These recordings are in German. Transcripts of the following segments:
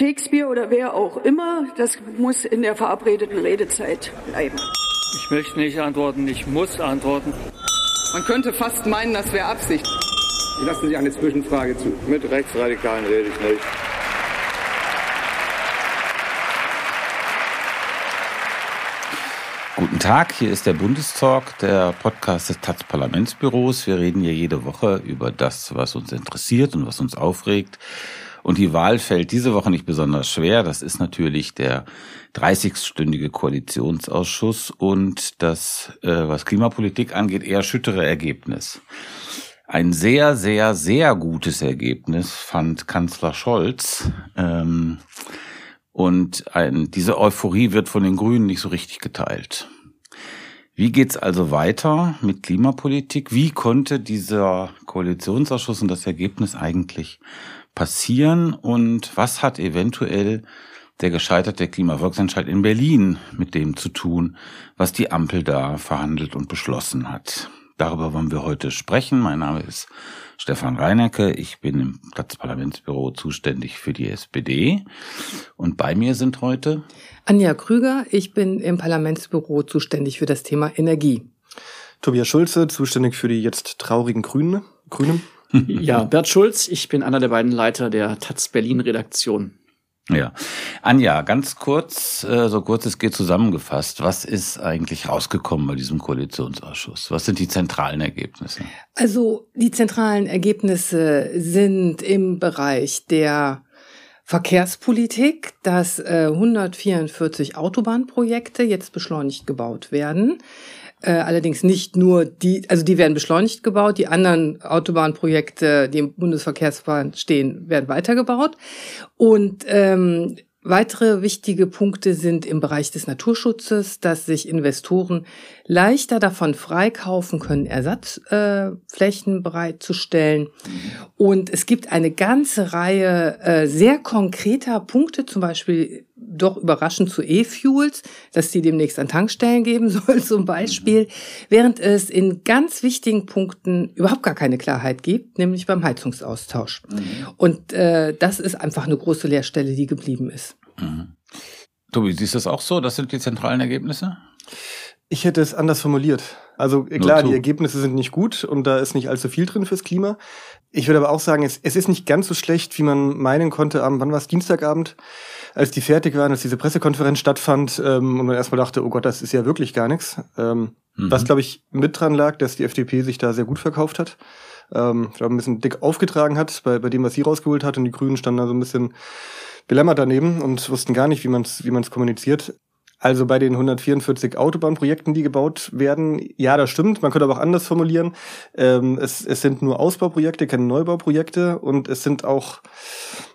Shakespeare oder wer auch immer, das muss in der verabredeten Redezeit bleiben. Ich möchte nicht antworten, ich muss antworten. Man könnte fast meinen, das wäre Absicht. Ich lasse Sie eine Zwischenfrage zu. Mit Rechtsradikalen rede ich nicht. Guten Tag, hier ist der Bundestalk, der Podcast des taz Parlamentsbüros. Wir reden hier jede Woche über das, was uns interessiert und was uns aufregt. Und die Wahl fällt diese Woche nicht besonders schwer. Das ist natürlich der 30-stündige Koalitionsausschuss und das, äh, was Klimapolitik angeht, eher schüttere Ergebnis. Ein sehr, sehr, sehr gutes Ergebnis fand Kanzler Scholz. Ähm, und ein, diese Euphorie wird von den Grünen nicht so richtig geteilt. Wie geht's also weiter mit Klimapolitik? Wie konnte dieser Koalitionsausschuss und das Ergebnis eigentlich passieren? Und was hat eventuell der gescheiterte Klimavolksentscheid in Berlin mit dem zu tun, was die Ampel da verhandelt und beschlossen hat? Darüber wollen wir heute sprechen. Mein Name ist Stefan Reinecke. Ich bin im Platzparlamentsbüro zuständig für die SPD. Und bei mir sind heute Anja Krüger. Ich bin im Parlamentsbüro zuständig für das Thema Energie. Tobias Schulze, zuständig für die jetzt traurigen Grünen. Grünen. ja, Bert Schulz. Ich bin einer der beiden Leiter der Taz Berlin Redaktion. Ja. Anja, ganz kurz, äh, so kurz es geht zusammengefasst, was ist eigentlich rausgekommen bei diesem Koalitionsausschuss? Was sind die zentralen Ergebnisse? Also die zentralen Ergebnisse sind im Bereich der Verkehrspolitik, dass 144 Autobahnprojekte jetzt beschleunigt gebaut werden. Äh, allerdings nicht nur die, also die werden beschleunigt gebaut, die anderen Autobahnprojekte, die im Bundesverkehrsplan stehen, werden weitergebaut. Und ähm, Weitere wichtige Punkte sind im Bereich des Naturschutzes, dass sich Investoren leichter davon freikaufen können, Ersatzflächen äh, bereitzustellen. Und es gibt eine ganze Reihe äh, sehr konkreter Punkte, zum Beispiel doch überraschend zu E-Fuels, dass die demnächst an Tankstellen geben soll zum Beispiel, während es in ganz wichtigen Punkten überhaupt gar keine Klarheit gibt, nämlich beim Heizungsaustausch. Mhm. Und äh, das ist einfach eine große Leerstelle, die geblieben ist. Mhm. Tobi, siehst du das auch so? Das sind die zentralen Ergebnisse? Ich hätte es anders formuliert. Also klar, die Ergebnisse sind nicht gut und da ist nicht allzu viel drin fürs Klima. Ich würde aber auch sagen, es, es ist nicht ganz so schlecht, wie man meinen konnte am, wann war es, Dienstagabend, als die fertig waren, als diese Pressekonferenz stattfand ähm, und man erstmal dachte, oh Gott, das ist ja wirklich gar nichts. Ähm, mhm. Was, glaube ich, mit dran lag, dass die FDP sich da sehr gut verkauft hat. Ähm, ich glaube, ein bisschen dick aufgetragen hat bei, bei dem, was sie rausgeholt hat und die Grünen standen da so ein bisschen belämmert daneben und wussten gar nicht, wie man es wie man's kommuniziert. Also bei den 144 Autobahnprojekten, die gebaut werden, ja, das stimmt. Man könnte aber auch anders formulieren. Ähm, es, es sind nur Ausbauprojekte, keine Neubauprojekte und es sind auch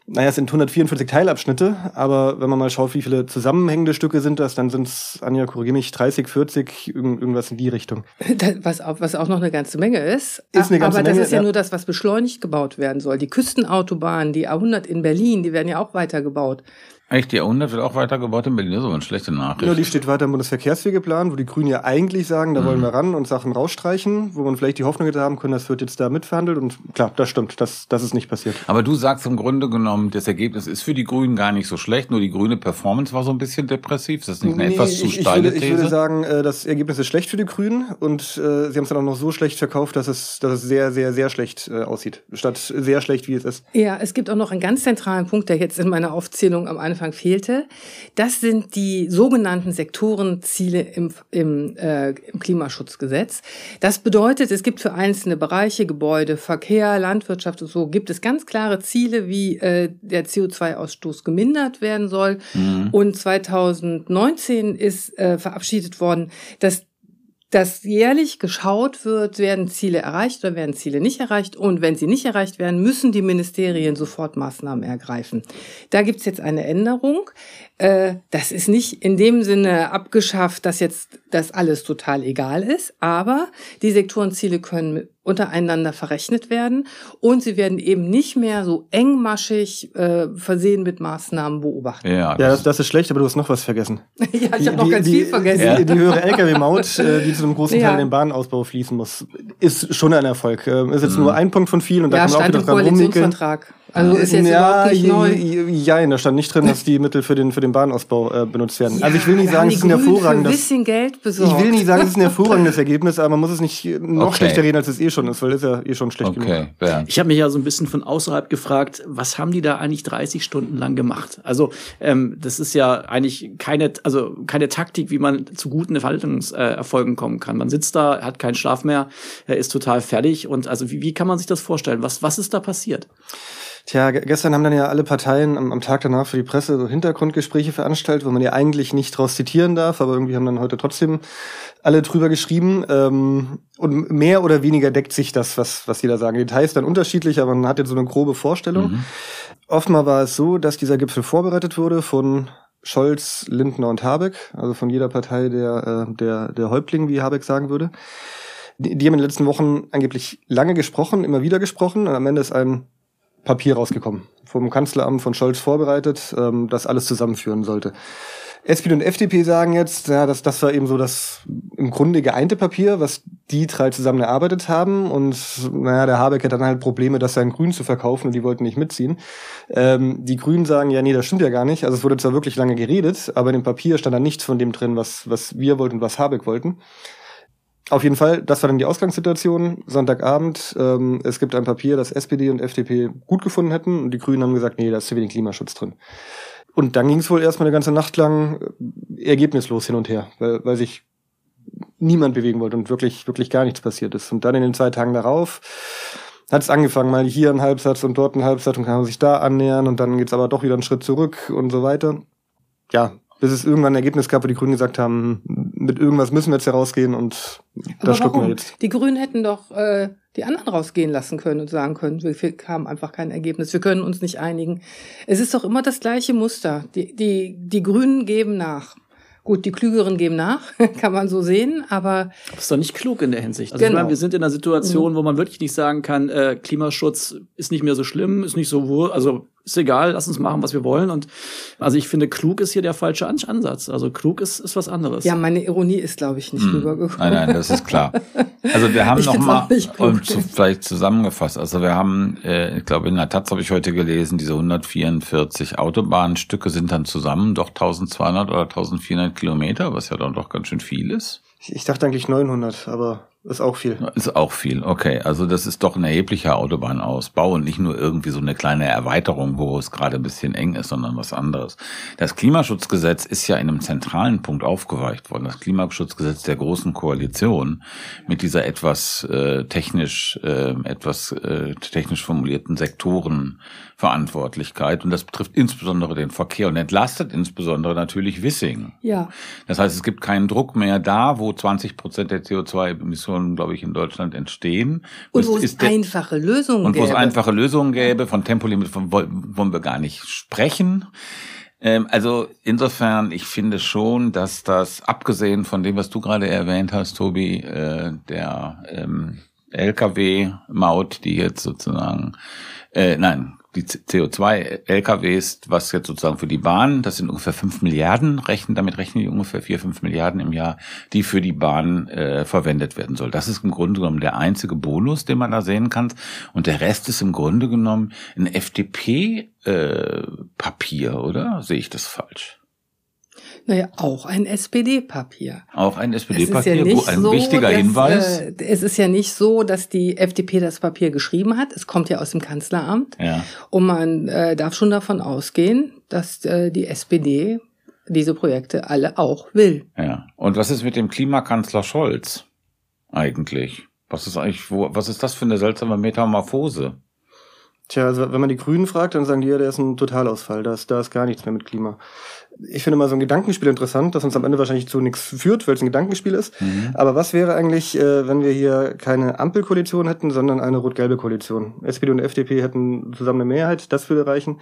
naja, es sind 144 Teilabschnitte, aber wenn man mal schaut, wie viele zusammenhängende Stücke sind das, dann sind es, Anja, korrigiere mich, 30, 40, irgendwas in die Richtung. Was auch, was auch noch eine ganze Menge ist. Ist eine ganze aber Menge, das ist ja, ja, nur das, was beschleunigt gebaut werden soll. Die Küstenautobahn, die A100 in Berlin, die werden ja auch weitergebaut. Echt, die A100 wird auch weitergebaut in Berlin, das ist aber eine schlechte Nachricht. Ja, die steht weiter im Bundesverkehrswegeplan, wo die Grünen ja eigentlich sagen, da mhm. wollen wir ran und Sachen rausstreichen, wo man vielleicht die Hoffnung hätte haben können, das wird jetzt da mitverhandelt und klar, das stimmt, das, das ist nicht passiert. Aber du sagst im Grunde genommen, das Ergebnis ist für die Grünen gar nicht so schlecht, nur die grüne Performance war so ein bisschen depressiv. Ist das nicht eine nee, etwas zu steile ich würde, These? Ich würde sagen, äh, das Ergebnis ist schlecht für die Grünen und äh, sie haben es dann auch noch so schlecht verkauft, dass es, dass es sehr, sehr, sehr schlecht äh, aussieht, statt sehr schlecht, wie es ist. Ja, es gibt auch noch einen ganz zentralen Punkt, der jetzt in meiner Aufzählung am Anfang fehlte. Das sind die sogenannten Sektorenziele im, im, äh, im Klimaschutzgesetz. Das bedeutet, es gibt für einzelne Bereiche, Gebäude, Verkehr, Landwirtschaft und so, gibt es ganz klare Ziele, wie äh, der CO2-Ausstoß gemindert werden soll. Mhm. Und 2019 ist äh, verabschiedet worden, dass dass jährlich geschaut wird, werden Ziele erreicht oder werden Ziele nicht erreicht. Und wenn sie nicht erreicht werden, müssen die Ministerien sofort Maßnahmen ergreifen. Da gibt's jetzt eine Änderung. Äh, das ist nicht in dem Sinne abgeschafft, dass jetzt das alles total egal ist, aber die Sektorenziele können untereinander verrechnet werden und sie werden eben nicht mehr so engmaschig äh, versehen mit Maßnahmen beobachtet. Ja, ja das, das, ist schlecht, aber du hast noch was vergessen. ja, ich habe noch ganz die, viel vergessen. Die, die höhere Lkw-Maut, äh, die zu einem großen Teil ja. in den Bahnausbau fließen muss, ist schon ein Erfolg. Äh, ist jetzt mhm. nur ein Punkt von vielen und da ja, kann man auch wieder dran rumnickeln. Also ist jetzt ja, überhaupt nicht neu. Ja, da stand nicht drin, dass die Mittel für den, für den Bahnausbau äh, benutzt werden. Ja, also ich will nicht sagen, es ist ein hervorragendes. Ein bisschen Geld besorgt. Ich will nicht sagen, es ist ein hervorragendes Ergebnis, aber man muss es nicht noch okay. schlechter reden, als es eh schon ist, weil es ja eh schon schlecht okay. genug. Ich habe mich ja so ein bisschen von außerhalb gefragt, was haben die da eigentlich 30 Stunden lang gemacht? Also ähm, das ist ja eigentlich keine, also keine Taktik, wie man zu guten Verhaltenserfolgen kommen kann. Man sitzt da, hat keinen Schlaf mehr, er ist total fertig und also wie, wie kann man sich das vorstellen? Was, was ist da passiert? Tja, gestern haben dann ja alle Parteien am, am, Tag danach für die Presse so Hintergrundgespräche veranstaltet, wo man ja eigentlich nicht draus zitieren darf, aber irgendwie haben dann heute trotzdem alle drüber geschrieben. Ähm, und mehr oder weniger deckt sich das, was, was die da sagen. Details dann unterschiedlich, aber man hat jetzt so eine grobe Vorstellung. Mhm. Oftmal war es so, dass dieser Gipfel vorbereitet wurde von Scholz, Lindner und Habeck, also von jeder Partei der, äh, der, der Häuptling, wie Habeck sagen würde. Die, die haben in den letzten Wochen angeblich lange gesprochen, immer wieder gesprochen und am Ende ist ein Papier rausgekommen, vom Kanzleramt von Scholz vorbereitet, ähm, das alles zusammenführen sollte. SPD und FDP sagen jetzt, ja, das, das war eben so das im Grunde geeinte Papier, was die drei zusammen erarbeitet haben. Und naja, der Habeck hat dann halt Probleme, das seinen Grünen zu verkaufen und die wollten nicht mitziehen. Ähm, die Grünen sagen, ja, nee, das stimmt ja gar nicht. Also es wurde zwar wirklich lange geredet, aber in dem Papier stand da nichts von dem drin, was, was wir wollten und was Habeck wollten. Auf jeden Fall, das war dann die Ausgangssituation. Sonntagabend, ähm, es gibt ein Papier, das SPD und FDP gut gefunden hätten und die Grünen haben gesagt, nee, da ist zu wenig Klimaschutz drin. Und dann ging es wohl erstmal eine ganze Nacht lang äh, ergebnislos hin und her, weil, weil sich niemand bewegen wollte und wirklich, wirklich gar nichts passiert ist. Und dann in den zwei Tagen darauf hat es angefangen, mal hier ein Halbsatz und dort ein Halbsatz und kann man sich da annähern und dann geht's aber doch wieder einen Schritt zurück und so weiter. Ja, bis es irgendwann ein Ergebnis gab, wo die Grünen gesagt haben, mit irgendwas müssen wir jetzt herausgehen und da schlucken wir jetzt. Die Grünen hätten doch äh, die anderen rausgehen lassen können und sagen können, wir haben einfach kein Ergebnis, wir können uns nicht einigen. Es ist doch immer das gleiche Muster. Die, die, die Grünen geben nach. Gut, die Klügeren geben nach, kann man so sehen, aber. Das ist doch nicht klug in der Hinsicht. Also genau. ich meine, wir sind in einer Situation, mhm. wo man wirklich nicht sagen kann, äh, Klimaschutz ist nicht mehr so schlimm, ist nicht so, also ist egal, lass uns machen, was wir wollen. Und also ich finde, klug ist hier der falsche Ansatz. Also klug ist, ist was anderes. Ja, meine Ironie ist, glaube ich, nicht hm. rübergekommen. Nein, nein, das ist klar. Also wir haben noch mal und zu, vielleicht zusammengefasst. Also wir haben, äh, ich glaube in der Taz habe ich heute gelesen, diese 144 Autobahnstücke sind dann zusammen doch 1200 oder 1400 Kilometer, was ja dann doch ganz schön viel ist. Ich, ich dachte eigentlich 900, aber ist auch viel. Ist auch viel, okay. Also das ist doch ein erheblicher Autobahnausbau und nicht nur irgendwie so eine kleine Erweiterung, wo es gerade ein bisschen eng ist, sondern was anderes. Das Klimaschutzgesetz ist ja in einem zentralen Punkt aufgeweicht worden. Das Klimaschutzgesetz der Großen Koalition mit dieser etwas äh, technisch, äh, etwas äh, technisch formulierten Sektorenverantwortlichkeit. Und das betrifft insbesondere den Verkehr und entlastet insbesondere natürlich Wissing. Ja. Das heißt, es gibt keinen Druck mehr da, wo 20 Prozent der CO2-Emissionen schon, glaube ich, in Deutschland entstehen. Und wo es einfache Lösungen gäbe. Und wo es einfache Lösungen gäbe. Von Tempolimit wollen wir gar nicht sprechen. Ähm, also insofern, ich finde schon, dass das, abgesehen von dem, was du gerade erwähnt hast, Tobi, äh, der ähm, Lkw-Maut, die jetzt sozusagen, äh, nein, die CO2-LKWs, was jetzt sozusagen für die Bahn, das sind ungefähr fünf Milliarden, rechnen, damit rechnen die ungefähr vier, fünf Milliarden im Jahr, die für die Bahn äh, verwendet werden soll. Das ist im Grunde genommen der einzige Bonus, den man da sehen kann. Und der Rest ist im Grunde genommen ein FDP-Papier, äh, oder? Sehe ich das falsch? Naja, auch ein SPD-Papier. Auch ein SPD-Papier, ja ein so, wichtiger dass, Hinweis. Äh, es ist ja nicht so, dass die FDP das Papier geschrieben hat. Es kommt ja aus dem Kanzleramt. Ja. Und man äh, darf schon davon ausgehen, dass äh, die SPD diese Projekte alle auch will. Ja. Und was ist mit dem Klimakanzler Scholz eigentlich? Was ist eigentlich, wo, was ist das für eine seltsame Metamorphose? Tja, also wenn man die Grünen fragt, dann sagen die ja, der ist ein Totalausfall, da ist, da ist gar nichts mehr mit Klima. Ich finde mal so ein Gedankenspiel interessant, das uns am Ende wahrscheinlich zu nichts führt, weil es ein Gedankenspiel ist. Mhm. Aber was wäre eigentlich, äh, wenn wir hier keine Ampelkoalition hätten, sondern eine rot-gelbe Koalition? SPD und FDP hätten zusammen eine Mehrheit, das würde reichen.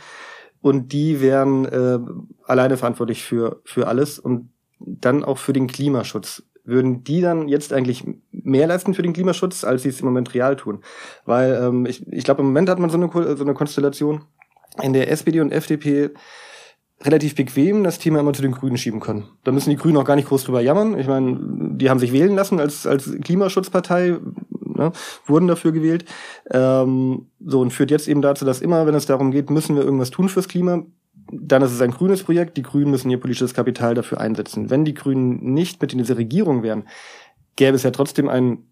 Und die wären äh, alleine verantwortlich für, für alles und dann auch für den Klimaschutz würden die dann jetzt eigentlich mehr leisten für den Klimaschutz, als sie es im Moment real tun? Weil ähm, ich, ich glaube, im Moment hat man so eine, so eine Konstellation, in der SPD und FDP relativ bequem das Thema immer zu den Grünen schieben können. Da müssen die Grünen auch gar nicht groß drüber jammern. Ich meine, die haben sich wählen lassen als, als Klimaschutzpartei, ne, wurden dafür gewählt. Ähm, so und führt jetzt eben dazu, dass immer, wenn es darum geht, müssen wir irgendwas tun fürs Klima, dann ist es ein grünes Projekt. Die Grünen müssen ihr politisches Kapital dafür einsetzen. Wenn die Grünen nicht mit in diese Regierung wären, gäbe es ja trotzdem einen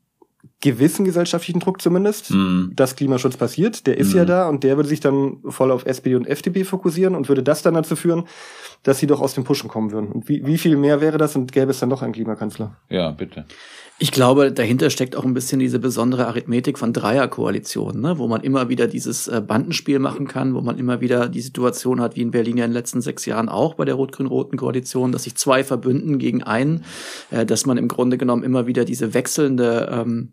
gewissen gesellschaftlichen Druck zumindest, mm. dass Klimaschutz passiert. Der ist mm. ja da und der würde sich dann voll auf SPD und FDP fokussieren und würde das dann dazu führen, dass sie doch aus dem Pushen kommen würden. Und wie, wie viel mehr wäre das und gäbe es dann noch einen Klimakanzler? Ja, bitte. Ich glaube, dahinter steckt auch ein bisschen diese besondere Arithmetik von Dreierkoalitionen, ne? wo man immer wieder dieses äh, Bandenspiel machen kann, wo man immer wieder die Situation hat, wie in Berlin ja in den letzten sechs Jahren auch bei der rot-grün-roten Koalition, dass sich zwei verbünden gegen einen, äh, dass man im Grunde genommen immer wieder diese wechselnde ähm,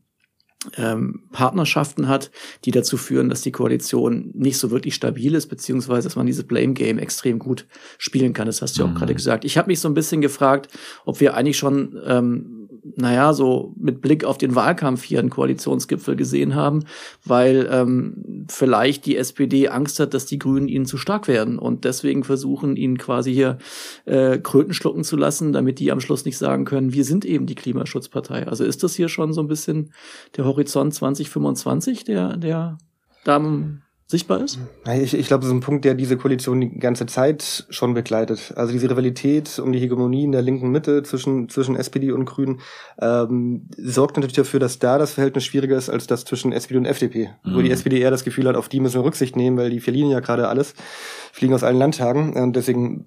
ähm, Partnerschaften hat, die dazu führen, dass die Koalition nicht so wirklich stabil ist, beziehungsweise dass man dieses Blame Game extrem gut spielen kann. Das hast du mhm. auch gerade gesagt. Ich habe mich so ein bisschen gefragt, ob wir eigentlich schon ähm, naja, so mit Blick auf den Wahlkampf hier einen Koalitionsgipfel gesehen haben, weil ähm, vielleicht die SPD Angst hat, dass die Grünen ihnen zu stark werden und deswegen versuchen, ihnen quasi hier äh, Kröten schlucken zu lassen, damit die am Schluss nicht sagen können, wir sind eben die Klimaschutzpartei. Also ist das hier schon so ein bisschen der Horizont 2025, der, der da sichtbar ist? Ich, ich glaube, das ist ein Punkt, der diese Koalition die ganze Zeit schon begleitet. Also diese Rivalität um die Hegemonie in der linken Mitte zwischen, zwischen SPD und Grünen ähm, sorgt natürlich dafür, dass da das Verhältnis schwieriger ist als das zwischen SPD und FDP. Mhm. Wo die SPD eher das Gefühl hat, auf die müssen wir Rücksicht nehmen, weil die verlieren ja gerade alles, fliegen aus allen Landtagen und deswegen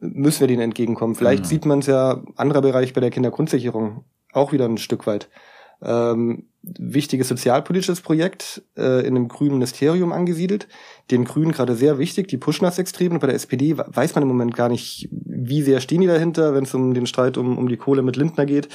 müssen wir denen entgegenkommen. Vielleicht mhm. sieht man es ja anderer Bereich bei der Kindergrundsicherung auch wieder ein Stück weit ähm, wichtiges sozialpolitisches Projekt äh, in einem grünen Ministerium angesiedelt. Den Grünen gerade sehr wichtig, die pushen das extrem. Und bei der SPD weiß man im Moment gar nicht, wie sehr stehen die dahinter, wenn es um den Streit um, um die Kohle mit Lindner geht.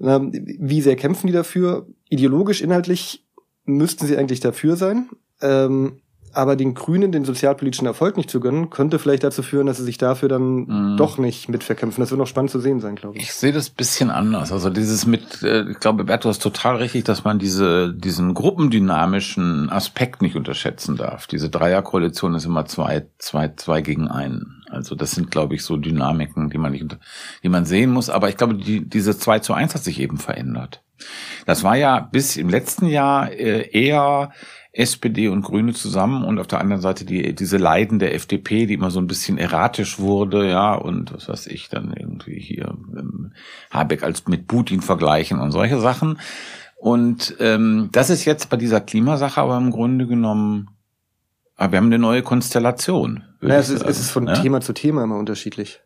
Ähm, wie sehr kämpfen die dafür? Ideologisch, inhaltlich müssten sie eigentlich dafür sein. Ähm, aber den Grünen den sozialpolitischen Erfolg nicht zu gönnen, könnte vielleicht dazu führen, dass sie sich dafür dann mm. doch nicht mitverkämpfen. Das wird noch spannend zu sehen sein, glaube ich. Ich sehe das bisschen anders. Also dieses mit, äh, ich glaube, Bert, du hast total richtig, dass man diese, diesen gruppendynamischen Aspekt nicht unterschätzen darf. Diese Dreierkoalition ist immer zwei, zwei, zwei gegen einen. Also das sind, glaube ich, so Dynamiken, die man nicht, die man sehen muss. Aber ich glaube, die, diese zwei zu eins hat sich eben verändert. Das war ja bis im letzten Jahr äh, eher SPD und Grüne zusammen und auf der anderen Seite die, diese Leiden der FDP, die immer so ein bisschen erratisch wurde, ja, und was weiß ich, dann irgendwie hier ähm, Habeck als mit Putin vergleichen und solche Sachen. Und ähm, das ist jetzt bei dieser Klimasache aber im Grunde genommen, aber ah, wir haben eine neue Konstellation. Ja, es, ist, es ist von ja? Thema zu Thema immer unterschiedlich.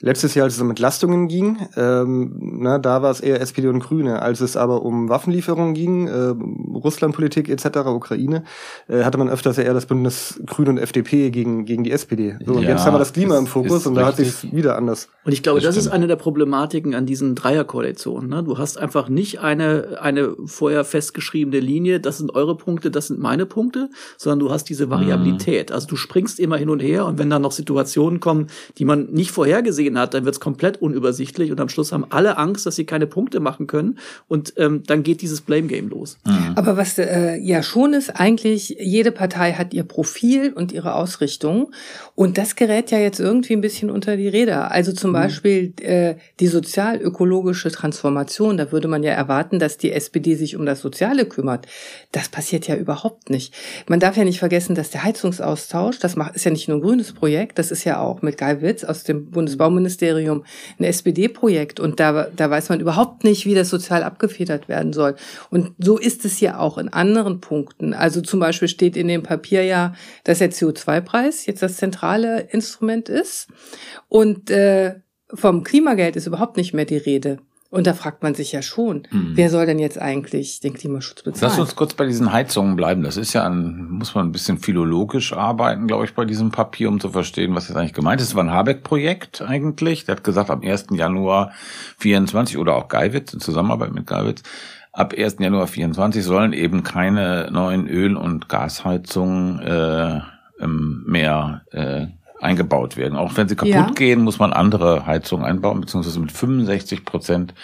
Letztes Jahr, als es um Entlastungen ging, ähm, na, da war es eher SPD und Grüne. Als es aber um Waffenlieferungen ging, äh, Russlandpolitik etc., Ukraine, äh, hatte man öfters eher das Bündnis Grüne und FDP gegen, gegen die SPD. So, und ja, jetzt haben wir das Klima im Fokus und da hat sich wieder anders. Und ich glaube, das, das ist eine der Problematiken an diesen Dreierkoalitionen. Ne? Du hast einfach nicht eine, eine vorher festgeschriebene Linie, das sind eure Punkte, das sind meine Punkte, sondern du hast diese Variabilität. Mhm. Also du springst immer hin und her und wenn dann noch Situationen kommen, die man nicht vorhergesehen gesehen hat, dann wird es komplett unübersichtlich und am Schluss haben alle Angst, dass sie keine Punkte machen können und ähm, dann geht dieses Blame Game los. Mhm. Aber was äh, ja schon ist, eigentlich jede Partei hat ihr Profil und ihre Ausrichtung und das gerät ja jetzt irgendwie ein bisschen unter die Räder. Also zum mhm. Beispiel äh, die sozial-ökologische Transformation, da würde man ja erwarten, dass die SPD sich um das Soziale kümmert. Das passiert ja überhaupt nicht. Man darf ja nicht vergessen, dass der Heizungsaustausch, das macht, ist ja nicht nur ein grünes Projekt, das ist ja auch mit Guy Witz aus dem Bundesbau Bauministerium ein SPD-Projekt und da, da weiß man überhaupt nicht, wie das sozial abgefedert werden soll. Und so ist es ja auch in anderen Punkten. Also zum Beispiel steht in dem Papier ja, dass der CO2-Preis jetzt das zentrale Instrument ist und äh, vom Klimageld ist überhaupt nicht mehr die Rede. Und da fragt man sich ja schon, mhm. wer soll denn jetzt eigentlich den Klimaschutz bezahlen? Lass uns kurz bei diesen Heizungen bleiben. Das ist ja ein, muss man ein bisschen philologisch arbeiten, glaube ich, bei diesem Papier, um zu verstehen, was jetzt eigentlich gemeint ist. Es war ein Habeck-Projekt eigentlich. Der hat gesagt, am 1. Januar 24 oder auch Geiwitz in Zusammenarbeit mit Geiwitz, ab 1. Januar 24 sollen eben keine neuen Öl- und Gasheizungen äh, mehr äh, eingebaut werden. Auch wenn sie kaputt ja. gehen, muss man andere Heizungen einbauen, beziehungsweise mit 65 Prozent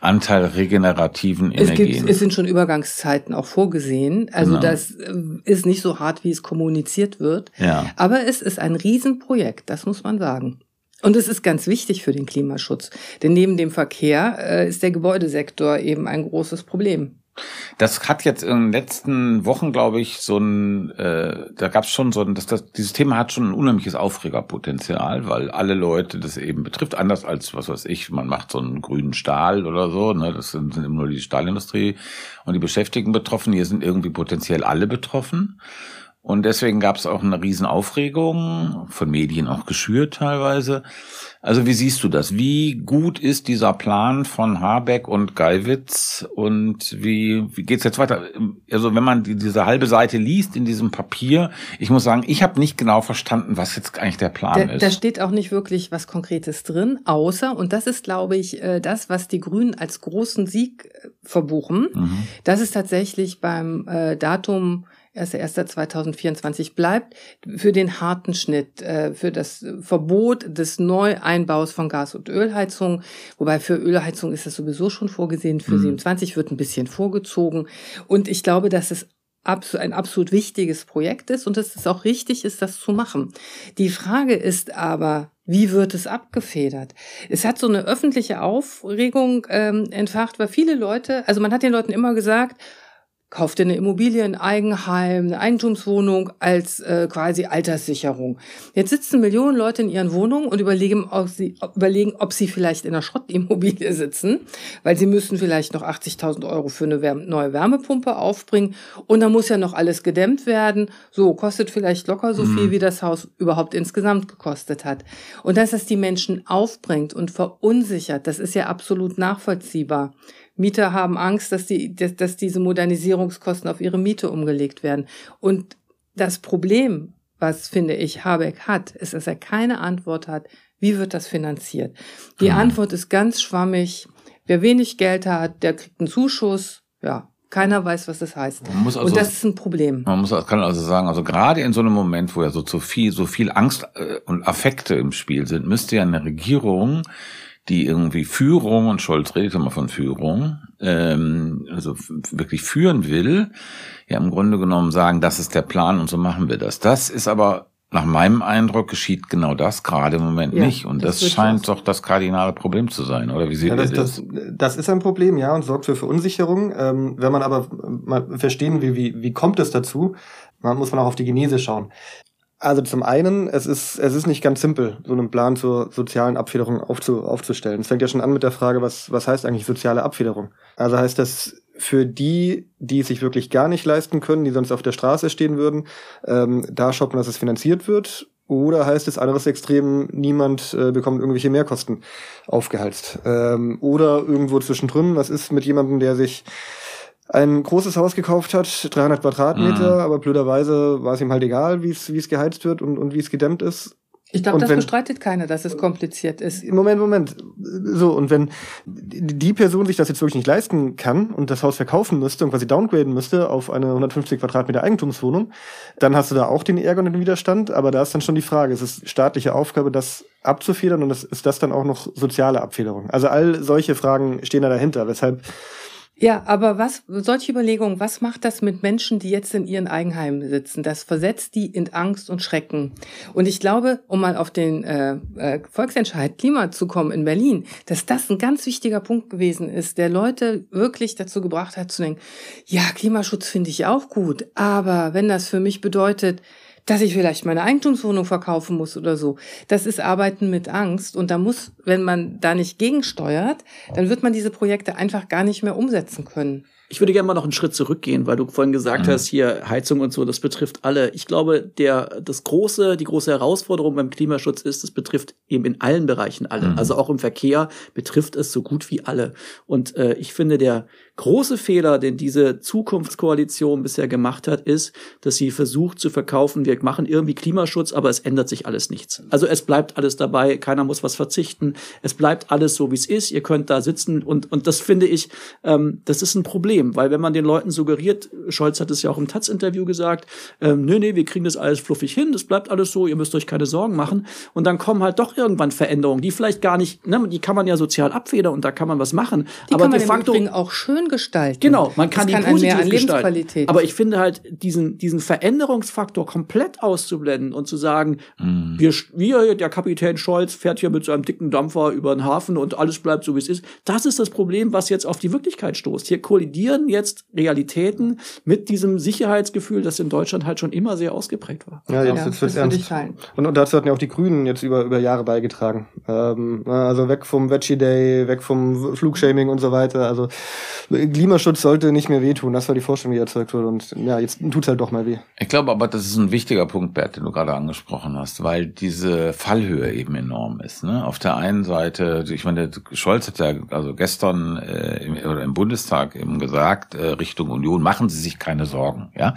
Anteil regenerativen es Energien. Gibt, es sind schon Übergangszeiten auch vorgesehen. Also genau. das äh, ist nicht so hart, wie es kommuniziert wird. Ja. Aber es ist ein Riesenprojekt, das muss man sagen. Und es ist ganz wichtig für den Klimaschutz. Denn neben dem Verkehr äh, ist der Gebäudesektor eben ein großes Problem. Das hat jetzt in den letzten Wochen, glaube ich, so ein, äh, da gab es schon so ein, das, das, dieses Thema hat schon ein unheimliches Aufregerpotenzial, weil alle Leute das eben betrifft, anders als, was weiß ich, man macht so einen grünen Stahl oder so, ne, das sind, sind immer nur die Stahlindustrie und die Beschäftigten betroffen, hier sind irgendwie potenziell alle betroffen. Und deswegen gab es auch eine Riesenaufregung, von Medien auch geschürt teilweise. Also wie siehst du das? Wie gut ist dieser Plan von Habeck und Geiwitz und wie, wie geht's jetzt weiter? Also wenn man die, diese halbe Seite liest in diesem Papier, ich muss sagen, ich habe nicht genau verstanden, was jetzt eigentlich der Plan da, ist. Da steht auch nicht wirklich was Konkretes drin, außer, und das ist, glaube ich, äh, das, was die Grünen als großen Sieg äh, verbuchen, mhm. das ist tatsächlich beim äh, Datum 1.1.2024 bleibt, für den harten Schnitt, äh, für das Verbot des Neueinbaus von Gas- und Ölheizungen. Wobei für Ölheizung ist das sowieso schon vorgesehen, für mhm. 27 wird ein bisschen vorgezogen. Und ich glaube, dass es ein absolut wichtiges Projekt ist und dass es auch richtig ist, das zu machen. Die Frage ist aber, wie wird es abgefedert? Es hat so eine öffentliche Aufregung ähm, entfacht, weil viele Leute, also man hat den Leuten immer gesagt, Kauf dir eine Immobilie, ein Eigenheim, eine Eigentumswohnung als äh, quasi Alterssicherung. Jetzt sitzen Millionen Leute in ihren Wohnungen und überlegen ob, sie, überlegen, ob sie vielleicht in einer Schrottimmobilie sitzen, weil sie müssen vielleicht noch 80.000 Euro für eine Wärme, neue Wärmepumpe aufbringen und da muss ja noch alles gedämmt werden. So, kostet vielleicht locker so mhm. viel, wie das Haus überhaupt insgesamt gekostet hat. Und dass das die Menschen aufbringt und verunsichert, das ist ja absolut nachvollziehbar. Mieter haben Angst, dass, die, dass, dass diese Modernisierungskosten auf ihre Miete umgelegt werden. Und das Problem, was finde ich Habeck hat, ist, dass er keine Antwort hat, wie wird das finanziert. Die mhm. Antwort ist ganz schwammig. Wer wenig Geld hat, der kriegt einen Zuschuss. Ja, keiner weiß, was das heißt. Also, und das ist ein Problem. Man muss, kann also sagen, also gerade in so einem Moment, wo ja so zu viel, so viel Angst äh, und Affekte im Spiel sind, müsste ja eine Regierung die irgendwie Führung, und Scholz redet immer von Führung, ähm, also wirklich führen will, ja im Grunde genommen sagen, das ist der Plan und so machen wir das. Das ist aber nach meinem Eindruck geschieht genau das gerade im Moment ja, nicht. Und das, das scheint doch das kardinale Problem zu sein, oder wie seht ja, das, ihr das? das? Das ist ein Problem, ja, und sorgt für Verunsicherung. Ähm, wenn man aber mal verstehen will, wie, wie kommt es dazu, man muss man auch auf die Genese schauen. Also zum einen, es ist, es ist nicht ganz simpel, so einen Plan zur sozialen Abfederung aufzu, aufzustellen. Es fängt ja schon an mit der Frage, was, was heißt eigentlich soziale Abfederung? Also heißt das für die, die es sich wirklich gar nicht leisten können, die sonst auf der Straße stehen würden, ähm, da shoppen, dass es finanziert wird? Oder heißt es anderes Extrem, niemand äh, bekommt irgendwelche Mehrkosten aufgehalst? Ähm, oder irgendwo zwischendrin, was ist mit jemandem, der sich ein großes Haus gekauft hat, 300 Quadratmeter, mhm. aber blöderweise war es ihm halt egal, wie es wie es geheizt wird und, und wie es gedämmt ist. Ich glaube, das wenn, bestreitet keiner, dass es kompliziert ist. Moment, Moment. So, und wenn die Person sich das jetzt wirklich nicht leisten kann und das Haus verkaufen müsste und quasi downgraden müsste auf eine 150 Quadratmeter Eigentumswohnung, dann hast du da auch den Ärger und den Widerstand, aber da ist dann schon die Frage, es ist staatliche Aufgabe, das abzufedern und ist das dann auch noch soziale Abfederung? Also all solche Fragen stehen da dahinter, weshalb ja, aber was, solche Überlegungen, was macht das mit Menschen, die jetzt in ihren Eigenheimen sitzen? Das versetzt die in Angst und Schrecken. Und ich glaube, um mal auf den äh, äh, Volksentscheid Klima zu kommen in Berlin, dass das ein ganz wichtiger Punkt gewesen ist, der Leute wirklich dazu gebracht hat zu denken, ja, Klimaschutz finde ich auch gut, aber wenn das für mich bedeutet, dass ich vielleicht meine Eigentumswohnung verkaufen muss oder so. Das ist Arbeiten mit Angst und da muss, wenn man da nicht gegensteuert, dann wird man diese Projekte einfach gar nicht mehr umsetzen können. Ich würde gerne mal noch einen Schritt zurückgehen, weil du vorhin gesagt mhm. hast, hier Heizung und so, das betrifft alle. Ich glaube, der, das große, die große Herausforderung beim Klimaschutz ist, es betrifft eben in allen Bereichen alle. Mhm. Also auch im Verkehr betrifft es so gut wie alle. Und äh, ich finde, der große Fehler, den diese Zukunftskoalition bisher gemacht hat, ist, dass sie versucht zu verkaufen, wir machen irgendwie Klimaschutz, aber es ändert sich alles nichts. Also es bleibt alles dabei, keiner muss was verzichten, es bleibt alles so, wie es ist, ihr könnt da sitzen und, und das finde ich, ähm, das ist ein Problem, weil wenn man den Leuten suggeriert, Scholz hat es ja auch im Taz-Interview gesagt, ähm, nö, nee, wir kriegen das alles fluffig hin, das bleibt alles so, ihr müsst euch keine Sorgen machen und dann kommen halt doch irgendwann Veränderungen, die vielleicht gar nicht, ne, die kann man ja sozial abfedern und da kann man was machen, die aber de facto auch schön gestalten. Genau, man kann das die kann positiv mehr an gestalten. Aber ich finde halt diesen diesen Veränderungsfaktor komplett auszublenden und zu sagen, Mhm. wir, wir der Kapitän Scholz fährt hier mit seinem dicken Dampfer über den Hafen und alles bleibt so wie es ist. Das ist das Problem, was jetzt auf die Wirklichkeit stoßt. Hier kollidieren jetzt Realitäten mit diesem Sicherheitsgefühl, das in Deutschland halt schon immer sehr ausgeprägt war. Ja, jetzt, Ja, jetzt ich ernst. Und, und dazu hatten ja auch die Grünen jetzt über, über Jahre beigetragen. Ähm, also weg vom Veggie Day, weg vom Flugshaming und so weiter. Also Klimaschutz sollte nicht mehr wehtun. Das war die Vorstellung, die erzeugt wurde. Und ja, jetzt tut's halt doch mal weh. Ich glaube aber, das ist ein wichtiger Punkt, Bert, den du gerade angesprochen hast, weil diese Fallhöhe eben enorm ist. Ne? Auf der einen Seite, ich meine, Scholz hat ja also gestern äh, im, oder im Bundestag eben gesagt, äh, Richtung Union, machen Sie sich keine Sorgen. Ja,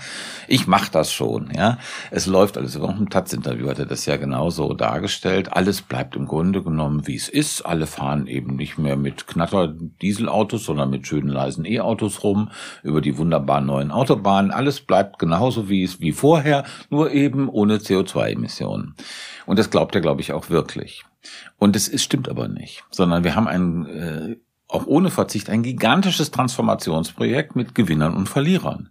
Ich mache das schon. Ja, Es läuft alles. Auch im Taz-Interview hat er das ja genauso dargestellt. Alles bleibt im Grunde genommen, wie es ist. Alle fahren eben nicht mehr mit Knatter-Dieselautos, sondern mit schönen leisen E-Autos rum über die wunderbaren neuen Autobahnen. Alles bleibt genauso wie es wie vorher, nur eben ohne CO2-Emissionen. Und das glaubt er, glaube ich, auch wirklich. Und es stimmt aber nicht, sondern wir haben ein äh, auch ohne Verzicht ein gigantisches Transformationsprojekt mit Gewinnern und Verlierern.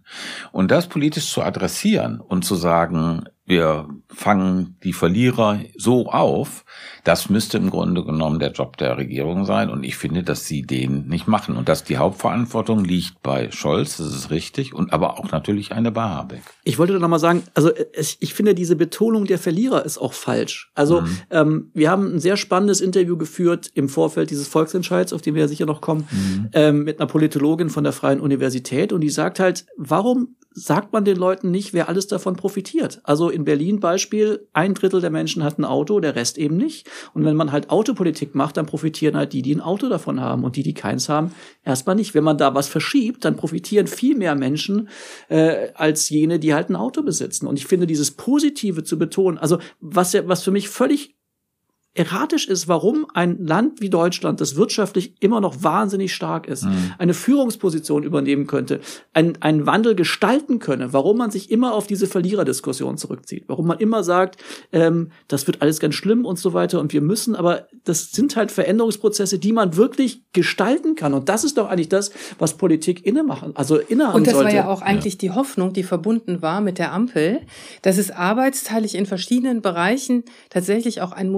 Und das politisch zu adressieren und zu sagen, wir fangen die Verlierer so auf, das müsste im Grunde genommen der Job der Regierung sein. Und ich finde, dass sie den nicht machen. Und dass die Hauptverantwortung liegt bei Scholz, das ist richtig, und aber auch natürlich eine bei Habeck. Ich wollte noch mal sagen, also ich, ich finde diese Betonung der Verlierer ist auch falsch. Also Mhm. ähm, wir haben ein sehr spannendes Interview geführt im Vorfeld dieses Volksentscheids, auf den wir ja sicher noch kommen, Mhm. ähm, mit einer Politologin von der Freien Universität und die sagt halt, warum sagt man den Leuten nicht, wer alles davon profitiert? Also in Berlin Beispiel, ein Drittel der Menschen hat ein Auto, der Rest eben nicht. Und wenn man halt Autopolitik macht, dann profitieren halt die, die ein Auto davon haben und die, die keins haben, erstmal nicht. Wenn man da was verschiebt, dann profitieren viel mehr Menschen äh, als jene, die halt ein Auto besitzen. Und ich finde dieses Positive zu betonen, also was was für mich völlig erratisch ist, warum ein Land wie Deutschland, das wirtschaftlich immer noch wahnsinnig stark ist, Mhm. eine Führungsposition übernehmen könnte, einen, einen Wandel gestalten könne, warum man sich immer auf diese Verliererdiskussion zurückzieht, warum man immer sagt, ähm, das wird alles ganz schlimm und so weiter und wir müssen, aber das sind halt Veränderungsprozesse, die man wirklich gestalten kann und das ist doch eigentlich das, was Politik inne machen, also innehaben Und das sollte. war ja auch eigentlich die Hoffnung, die verbunden war mit der Ampel, dass es arbeitsteilig in verschiedenen Bereichen tatsächlich auch einen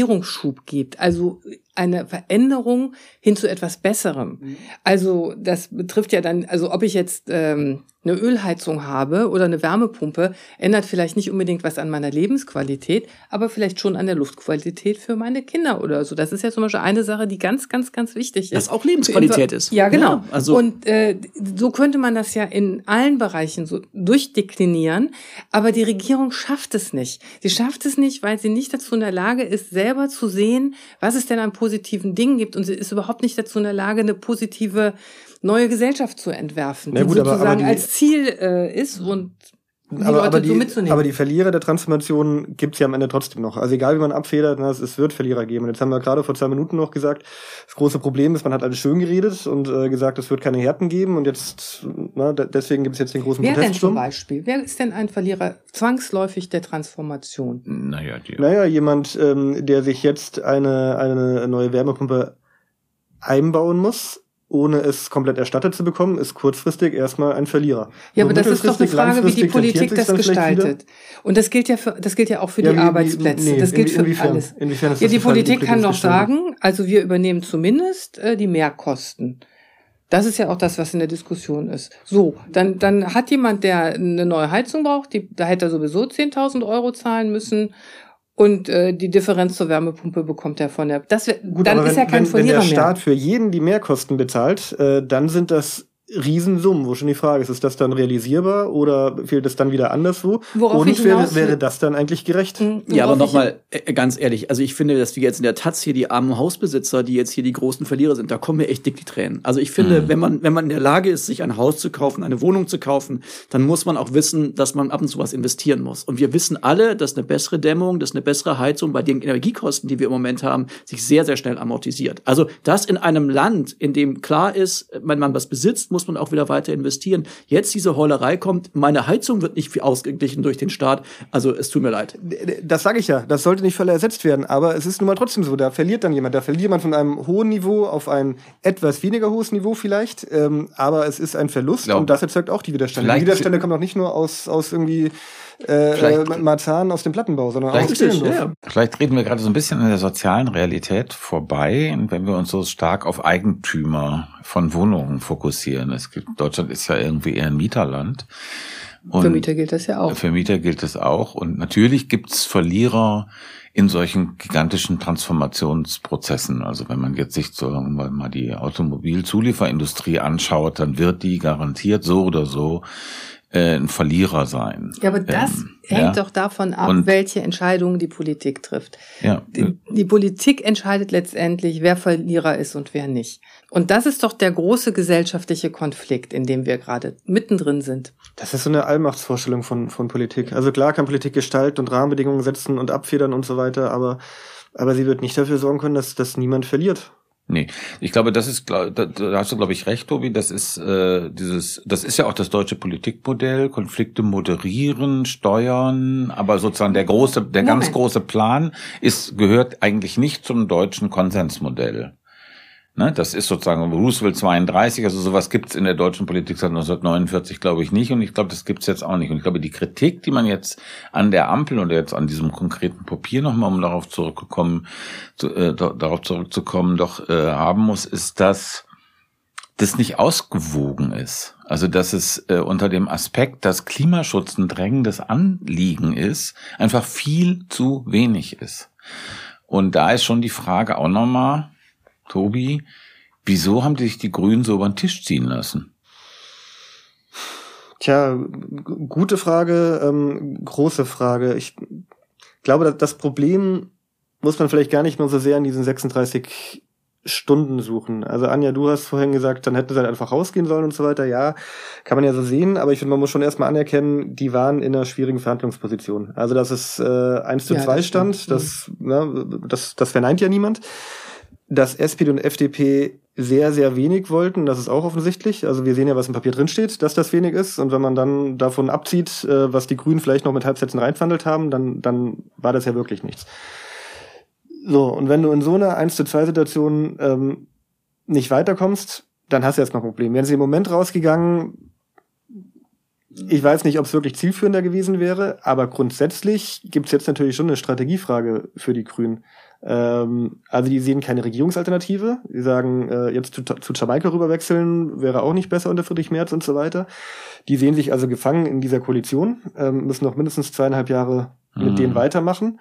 Modernisierungsschub gibt. Also eine Veränderung hin zu etwas Besserem. Also das betrifft ja dann, also ob ich jetzt ähm, eine Ölheizung habe oder eine Wärmepumpe, ändert vielleicht nicht unbedingt was an meiner Lebensqualität, aber vielleicht schon an der Luftqualität für meine Kinder oder so. Das ist ja zum Beispiel eine Sache, die ganz, ganz, ganz wichtig ist. Was auch Lebensqualität ist. Ja, genau. Ja, also- und äh, so könnte man das ja in allen Bereichen so durchdeklinieren, aber die Regierung schafft es nicht. Sie schafft es nicht, weil sie nicht dazu in der Lage ist, selber zu sehen, was es denn an positiven Dingen gibt und sie ist überhaupt nicht dazu in der Lage, eine positive neue Gesellschaft zu entwerfen, Na die gut, aber- aber sozusagen die- als Ziel äh, ist und die aber, Leute aber, so die, mitzunehmen. aber die Verlierer der Transformation gibt's ja am Ende trotzdem noch. Also egal wie man abfedert, ne, es, es wird Verlierer geben. Und jetzt haben wir gerade vor zwei Minuten noch gesagt, das große Problem ist, man hat alles schön geredet und äh, gesagt, es wird keine Härten geben. Und jetzt, na, de- deswegen gibt's jetzt den großen Wer denn zum. Beispiel? Wer ist denn ein Verlierer zwangsläufig der Transformation? Naja, die, Naja, jemand, ähm, der sich jetzt eine, eine neue Wärmepumpe einbauen muss, ohne es komplett erstattet zu bekommen, ist kurzfristig erstmal ein Verlierer. Ja, Und aber das ist doch eine Frage, wie die Politik das gestaltet. Und das gilt ja für, das gilt ja auch für Ja, die wie- Arbeitsplätze. nee, das gilt inwie- für inwiefern? alles. Inwiefern ist ja, das die Politik kann doch sagen, also wir übernehmen zumindest äh, die Mehrkosten. Das ist ja auch das, was in der Diskussion ist. So, dann, dann hat jemand, der eine neue Heizung braucht, die, da hätte er sowieso 10.000 Euro zahlen müssen. Und äh, die Differenz zur Wärmepumpe bekommt er von der. Das wär, Gut, dann ist wenn, er kein wenn, wenn Verlierer der Staat mehr. für jeden die Mehrkosten bezahlt, äh, dann sind das Riesensummen, wo schon die Frage ist, ist das dann realisierbar oder fehlt es dann wieder anderswo? Worauf ich Und wäre, wäre das dann eigentlich gerecht? Mhm. Ja, aber nochmal, äh, ganz ehrlich, also ich finde, dass wir jetzt in der Taz hier die armen Hausbesitzer, die jetzt hier die großen Verlierer sind, da kommen mir echt dick die Tränen. Also ich finde, wenn man, wenn man in der Lage ist, sich ein Haus zu kaufen, eine Wohnung zu kaufen, dann muss man auch wissen, dass man ab und zu was investieren muss. Und wir wissen alle, dass eine bessere Dämmung, dass eine bessere Heizung bei den Energiekosten, die wir im Moment haben, sich sehr, sehr schnell amortisiert. Also das in einem Land, in dem klar ist, wenn man was besitzt, muss muss man auch wieder weiter investieren. Jetzt diese Heulerei kommt, meine Heizung wird nicht viel ausgeglichen durch den Staat. Also es tut mir leid. Das sage ich ja. Das sollte nicht voll ersetzt werden. Aber es ist nun mal trotzdem so. Da verliert dann jemand. Da verliert jemand von einem hohen Niveau auf ein etwas weniger hohes Niveau vielleicht. Ähm, aber es ist ein Verlust und das erzeugt auch die Widerstände. Die Widerstände kommen auch nicht nur aus, aus irgendwie äh, äh Marzahn aus dem Plattenbau, sondern auch aus dem ja. Vielleicht reden wir gerade so ein bisschen an der sozialen Realität vorbei, wenn wir uns so stark auf Eigentümer von Wohnungen fokussieren. Es gibt, Deutschland ist ja irgendwie eher ein Mieterland. Und für Mieter gilt das ja auch. Für Mieter gilt das auch. Und natürlich gibt's Verlierer in solchen gigantischen Transformationsprozessen. Also wenn man jetzt sich so mal die Automobilzulieferindustrie anschaut, dann wird die garantiert so oder so äh, ein Verlierer sein. Ja, aber das ähm, hängt ja. doch davon ab, und, welche Entscheidungen die Politik trifft. Ja. Die, die, Politik entscheidet letztendlich, wer Verlierer ist und wer nicht. Und das ist doch der große gesellschaftliche Konflikt, in dem wir gerade mittendrin sind. Das ist so eine Allmachtsvorstellung von, von Politik. Also klar kann Politik gestalten und Rahmenbedingungen setzen und abfedern und so weiter, aber, aber sie wird nicht dafür sorgen können, dass, dass niemand verliert. Nee, ich glaube, das ist, da, da hast du, glaube ich, recht, Tobi. Das ist äh, dieses, das ist ja auch das deutsche Politikmodell: Konflikte moderieren, steuern. Aber sozusagen der große, der Moment. ganz große Plan ist gehört eigentlich nicht zum deutschen Konsensmodell. Ne, das ist sozusagen Roosevelt 32, also sowas gibt's in der deutschen Politik seit 1949, glaube ich, nicht. Und ich glaube, das gibt's jetzt auch nicht. Und ich glaube, die Kritik, die man jetzt an der Ampel oder jetzt an diesem konkreten Papier nochmal, um darauf zurückgekommen, zu, äh, darauf zurückzukommen, doch äh, haben muss, ist, dass das nicht ausgewogen ist. Also dass es äh, unter dem Aspekt, dass Klimaschutz ein drängendes Anliegen ist, einfach viel zu wenig ist. Und da ist schon die Frage auch nochmal, Tobi, wieso haben sich die Grünen so über den Tisch ziehen lassen? Tja, gute Frage, ähm, große Frage. Ich glaube, das Problem muss man vielleicht gar nicht mehr so sehr in diesen 36 Stunden suchen. Also Anja, du hast vorhin gesagt, dann hätten sie halt einfach rausgehen sollen und so weiter. Ja, kann man ja so sehen, aber ich finde, man muss schon erstmal anerkennen, die waren in einer schwierigen Verhandlungsposition. Also dass es äh, 1 zu ja, 2 das stand, das, ne, das, das verneint ja niemand dass SPD und FDP sehr, sehr wenig wollten. Das ist auch offensichtlich. Also wir sehen ja, was im Papier drinsteht, dass das wenig ist. Und wenn man dann davon abzieht, äh, was die Grünen vielleicht noch mit Halbsätzen reinverhandelt haben, dann, dann war das ja wirklich nichts. So, und wenn du in so einer 1 zu 2 Situation ähm, nicht weiterkommst, dann hast du erstmal ein Problem. Wären sie im Moment rausgegangen, ich weiß nicht, ob es wirklich zielführender gewesen wäre, aber grundsätzlich gibt es jetzt natürlich schon eine Strategiefrage für die Grünen. Ähm, also die sehen keine Regierungsalternative. Die sagen, äh, jetzt zu, zu Jamaika rüberwechseln wäre auch nicht besser unter Friedrich Merz und so weiter. Die sehen sich also gefangen in dieser Koalition, ähm, müssen noch mindestens zweieinhalb Jahre mit mhm. denen weitermachen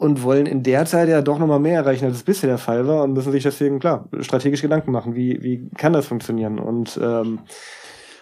und wollen in der Zeit ja doch nochmal mehr erreichen, als es bisher der Fall war und müssen sich deswegen, klar, strategisch Gedanken machen, wie, wie kann das funktionieren und ähm,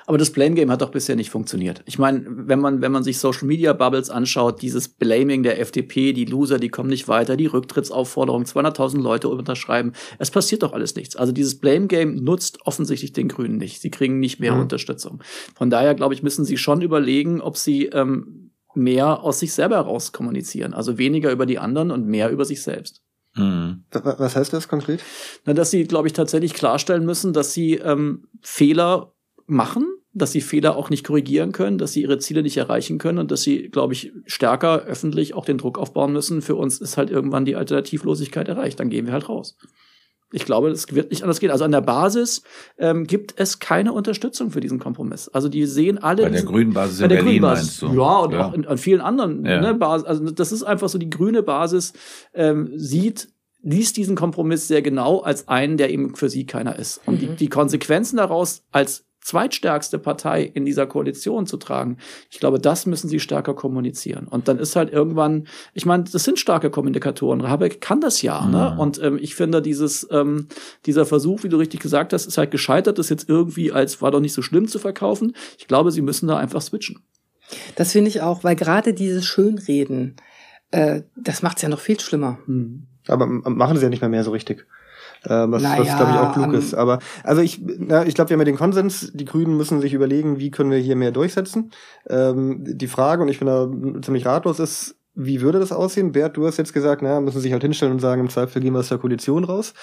aber das Blame Game hat doch bisher nicht funktioniert. Ich meine, wenn man, wenn man sich Social Media Bubbles anschaut, dieses Blaming der FDP, die Loser, die kommen nicht weiter, die Rücktrittsaufforderung, 200.000 Leute unterschreiben, es passiert doch alles nichts. Also dieses Blame Game nutzt offensichtlich den Grünen nicht. Sie kriegen nicht mehr mhm. Unterstützung. Von daher, glaube ich, müssen sie schon überlegen, ob sie ähm, mehr aus sich selber heraus kommunizieren. Also weniger über die anderen und mehr über sich selbst. Mhm. Was heißt das konkret? Na, dass sie, glaube ich, tatsächlich klarstellen müssen, dass sie ähm, Fehler machen, dass sie Fehler auch nicht korrigieren können, dass sie ihre Ziele nicht erreichen können und dass sie, glaube ich, stärker öffentlich auch den Druck aufbauen müssen. Für uns ist halt irgendwann die Alternativlosigkeit erreicht, dann gehen wir halt raus. Ich glaube, es wird nicht anders gehen. Also an der Basis ähm, gibt es keine Unterstützung für diesen Kompromiss. Also die sehen alle. Bei der grünen Basis in Berlin meinst du? Ja, und ja. auch in, an vielen anderen ja. ne, Basis. Also das ist einfach so, die grüne Basis ähm, sieht liest diesen Kompromiss sehr genau als einen, der eben für sie keiner ist. Und mhm. die, die Konsequenzen daraus als zweitstärkste Partei in dieser Koalition zu tragen. Ich glaube, das müssen sie stärker kommunizieren. Und dann ist halt irgendwann, ich meine, das sind starke Kommunikatoren. Habeck kann das ja. Ne? Mhm. Ne? Und ähm, ich finde, dieses, ähm, dieser Versuch, wie du richtig gesagt hast, ist halt gescheitert, das jetzt irgendwie als war doch nicht so schlimm zu verkaufen. Ich glaube, sie müssen da einfach switchen. Das finde ich auch, weil gerade dieses Schönreden, äh, das macht es ja noch viel schlimmer. Mhm. Aber machen sie ja nicht mehr mehr so richtig. Ähm, was, naja, was glaube ich auch klug ist. Aber also ich, na, ich glaube, wir haben ja den Konsens. Die Grünen müssen sich überlegen, wie können wir hier mehr durchsetzen. Ähm, die Frage, und ich bin da ziemlich ratlos, ist, wie würde das aussehen? Bert, du hast jetzt gesagt, naja, müssen sich halt hinstellen und sagen, im Zweifel gehen wir aus der Koalition raus.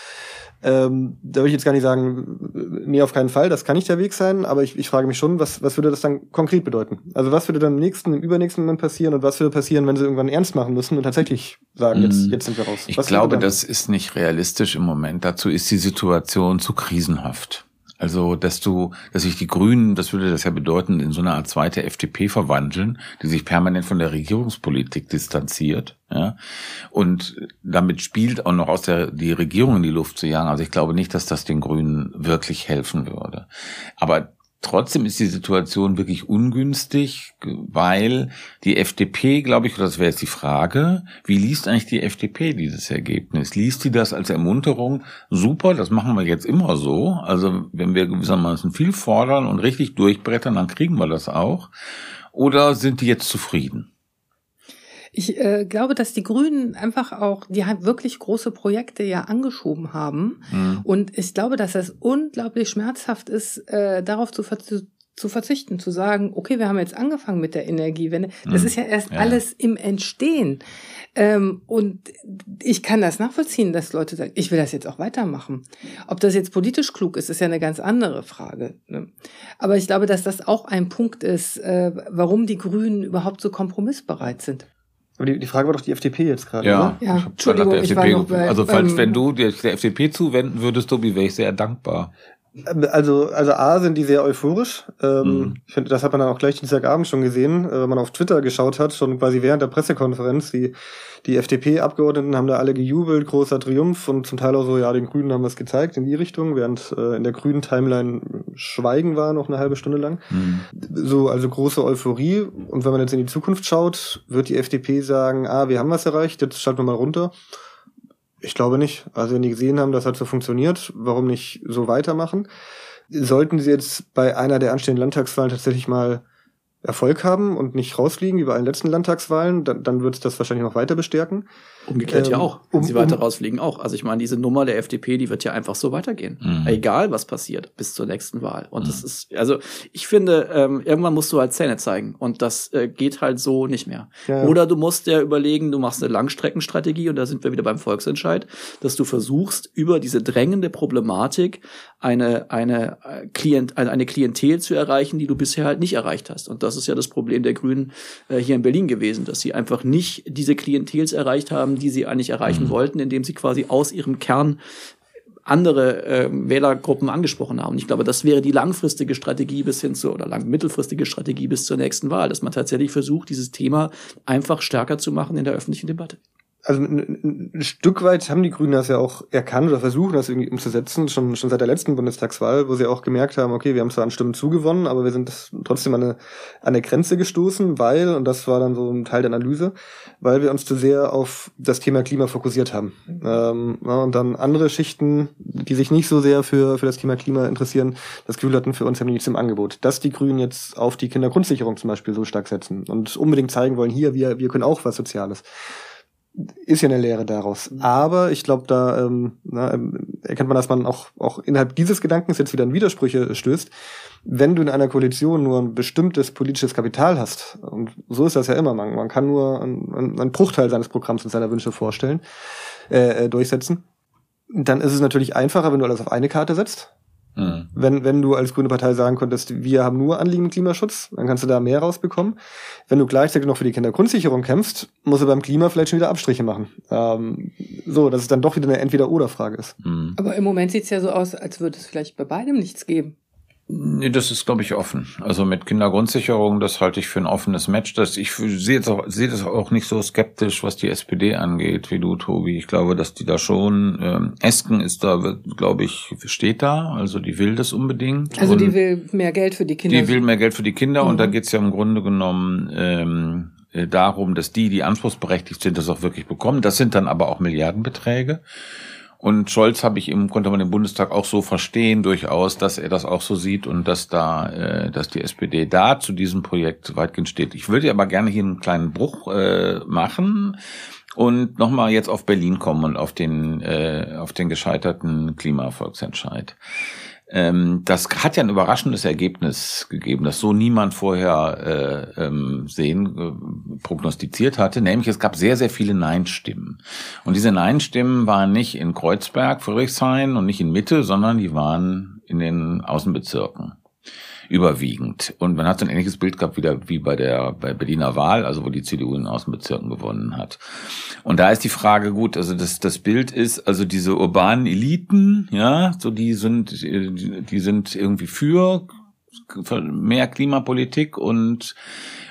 Ähm, da würde ich jetzt gar nicht sagen, nee, auf keinen Fall, das kann nicht der Weg sein, aber ich, ich frage mich schon, was, was würde das dann konkret bedeuten? Also was würde dann im nächsten, im übernächsten Moment passieren und was würde passieren, wenn sie irgendwann ernst machen müssen und tatsächlich sagen, jetzt, mm. jetzt sind wir raus? Ich glaube, das ist nicht realistisch im Moment. Dazu ist die Situation zu krisenhaft. Also, dass du, dass sich die Grünen, das würde das ja bedeuten, in so eine Art zweite FDP verwandeln, die sich permanent von der Regierungspolitik distanziert, ja. Und damit spielt auch noch aus der, die Regierung in die Luft zu jagen. Also ich glaube nicht, dass das den Grünen wirklich helfen würde. Aber Trotzdem ist die Situation wirklich ungünstig, weil die FDP, glaube ich, das wäre jetzt die Frage, wie liest eigentlich die FDP dieses Ergebnis? Liest die das als Ermunterung? Super, das machen wir jetzt immer so. Also wenn wir gewissermaßen viel fordern und richtig durchbrettern, dann kriegen wir das auch. Oder sind die jetzt zufrieden? Ich äh, glaube, dass die Grünen einfach auch, die haben wirklich große Projekte ja angeschoben haben. Mhm. Und ich glaube, dass es unglaublich schmerzhaft ist, äh, darauf zu, ver zu verzichten, zu sagen, okay, wir haben jetzt angefangen mit der Energiewende. Das mhm. ist ja erst ja. alles im Entstehen. Ähm, und ich kann das nachvollziehen, dass Leute sagen, ich will das jetzt auch weitermachen. Ob das jetzt politisch klug ist, ist ja eine ganz andere Frage. Ne? Aber ich glaube, dass das auch ein Punkt ist, äh, warum die Grünen überhaupt so kompromissbereit sind. Aber die, die Frage war doch die FDP jetzt gerade, ja, oder? Ja, Entschuldigung, der FDP, bei, Also falls, ähm, wenn du der, der FDP zuwenden würdest, Tobi, wäre ich sehr dankbar. Also, also A sind die sehr euphorisch. Ähm, mhm. Ich finde, das hat man dann auch gleich Dienstagabend schon gesehen, äh, wenn man auf Twitter geschaut hat, schon quasi während der Pressekonferenz. Die, die FDP-Abgeordneten haben da alle gejubelt, großer Triumph und zum Teil auch so, ja, den Grünen haben wir es gezeigt in die Richtung, während äh, in der grünen Timeline Schweigen war noch eine halbe Stunde lang. Mhm. So, also große Euphorie. Und wenn man jetzt in die Zukunft schaut, wird die FDP sagen, ah, wir haben was erreicht, jetzt schalten wir mal runter. Ich glaube nicht. Also wenn die gesehen haben, das hat so funktioniert, warum nicht so weitermachen? Sollten sie jetzt bei einer der anstehenden Landtagswahlen tatsächlich mal Erfolg haben und nicht rausfliegen wie bei allen letzten Landtagswahlen, dann, dann wird es das wahrscheinlich noch weiter bestärken. Umgekehrt ähm, ja auch, wenn um, sie weiter um, rausfliegen auch. Also ich meine, diese Nummer der FDP, die wird ja einfach so weitergehen. Mhm. Egal, was passiert bis zur nächsten Wahl. Und mhm. das ist, also ich finde, ähm, irgendwann musst du halt Zähne zeigen. Und das äh, geht halt so nicht mehr. Ja, ja. Oder du musst ja überlegen, du machst eine Langstreckenstrategie, und da sind wir wieder beim Volksentscheid, dass du versuchst, über diese drängende Problematik eine, eine, äh, Klient, eine Klientel zu erreichen, die du bisher halt nicht erreicht hast. Und das ist ja das Problem der Grünen äh, hier in Berlin gewesen, dass sie einfach nicht diese Klientels erreicht haben, die sie eigentlich erreichen mhm. wollten, indem sie quasi aus ihrem Kern andere äh, Wählergruppen angesprochen haben. Ich glaube, das wäre die langfristige Strategie bis hin zur oder lang mittelfristige Strategie bis zur nächsten Wahl, dass man tatsächlich versucht, dieses Thema einfach stärker zu machen in der öffentlichen Debatte also ein, ein, Stück weit haben die Grünen das ja auch erkannt oder versuchen das irgendwie umzusetzen, schon, schon seit der letzten Bundestagswahl, wo sie auch gemerkt haben, okay, wir haben zwar an Stimmen zugewonnen, aber wir sind trotzdem an eine, an eine Grenze gestoßen, weil, und das war dann so ein Teil der Analyse, weil wir uns zu sehr auf das Thema Klima fokussiert haben. Ähm, ja, und dann andere Schichten, die sich nicht so sehr für, für das Thema Klima interessieren, das Gefühl hatten, für uns haben die nichts im Angebot. Dass die Grünen jetzt auf die Kindergrundsicherung zum Beispiel so stark setzen und unbedingt zeigen wollen, hier, wir, wir können auch was Soziales ist ja eine Lehre daraus. Mhm. Aber ich glaube, da ähm, na, ähm, erkennt man, dass man auch, auch innerhalb dieses Gedankens jetzt wieder in Widersprüche stößt. Wenn du in einer Koalition nur ein bestimmtes politisches Kapital hast, und so ist das ja immer, man, man kann nur einen, einen Bruchteil seines Programms und seiner Wünsche vorstellen, äh, äh durchsetzen, dann ist es natürlich einfacher, wenn du alles auf eine Karte setzt Mhm. Wenn, wenn du als grüne Partei sagen könntest, wir haben nur Anliegen Klimaschutz, dann kannst du da mehr rausbekommen. Wenn du gleichzeitig noch für die Kindergrundsicherung kämpfst, musst du beim Klima vielleicht schon wieder Abstriche machen. Ähm, so, dass es dann doch wieder eine Entweder-Oder-Frage ist. Mhm. Aber im Moment sieht's ja so aus, als würde es vielleicht bei beidem nichts geben. Nee, das ist, glaube ich, offen. Also mit Kindergrundsicherung, das halte ich für ein offenes Match. Das, ich sehe jetzt auch, sehe das auch nicht so skeptisch, was die SPD angeht, wie du, Tobi. Ich glaube, dass die da schon, ähm, Esken ist da, glaube ich, steht da, also die will das unbedingt. Also die will mehr Geld für die Kinder. Die will mehr Geld für die Kinder mhm. und da geht's ja im Grunde genommen ähm, äh, darum, dass die, die anspruchsberechtigt sind, das auch wirklich bekommen. Das sind dann aber auch Milliardenbeträge. Und Scholz habe ich im, konnte man im Bundestag auch so verstehen, durchaus, dass er das auch so sieht und dass da, äh, dass die SPD da zu diesem Projekt weitgehend steht. Ich würde aber gerne hier einen kleinen Bruch äh, machen und nochmal jetzt auf Berlin kommen und auf den, äh, auf den gescheiterten Klimavolksentscheid. Ähm, das hat ja ein überraschendes Ergebnis gegeben, das so niemand vorher äh, ähm, sehen, äh, prognostiziert hatte, nämlich es gab sehr, sehr viele Nein-Stimmen. Und diese Nein-Stimmen waren nicht in Kreuzberg, Friedrichshain und nicht in Mitte, sondern die waren in den Außenbezirken überwiegend. Und man hat so ein ähnliches Bild gehabt wieder wie bei der bei Berliner Wahl, also wo die CDU in Außenbezirken gewonnen hat. Und da ist die Frage gut, also das das Bild ist also diese urbanen Eliten, ja, so die sind die sind irgendwie für mehr Klimapolitik und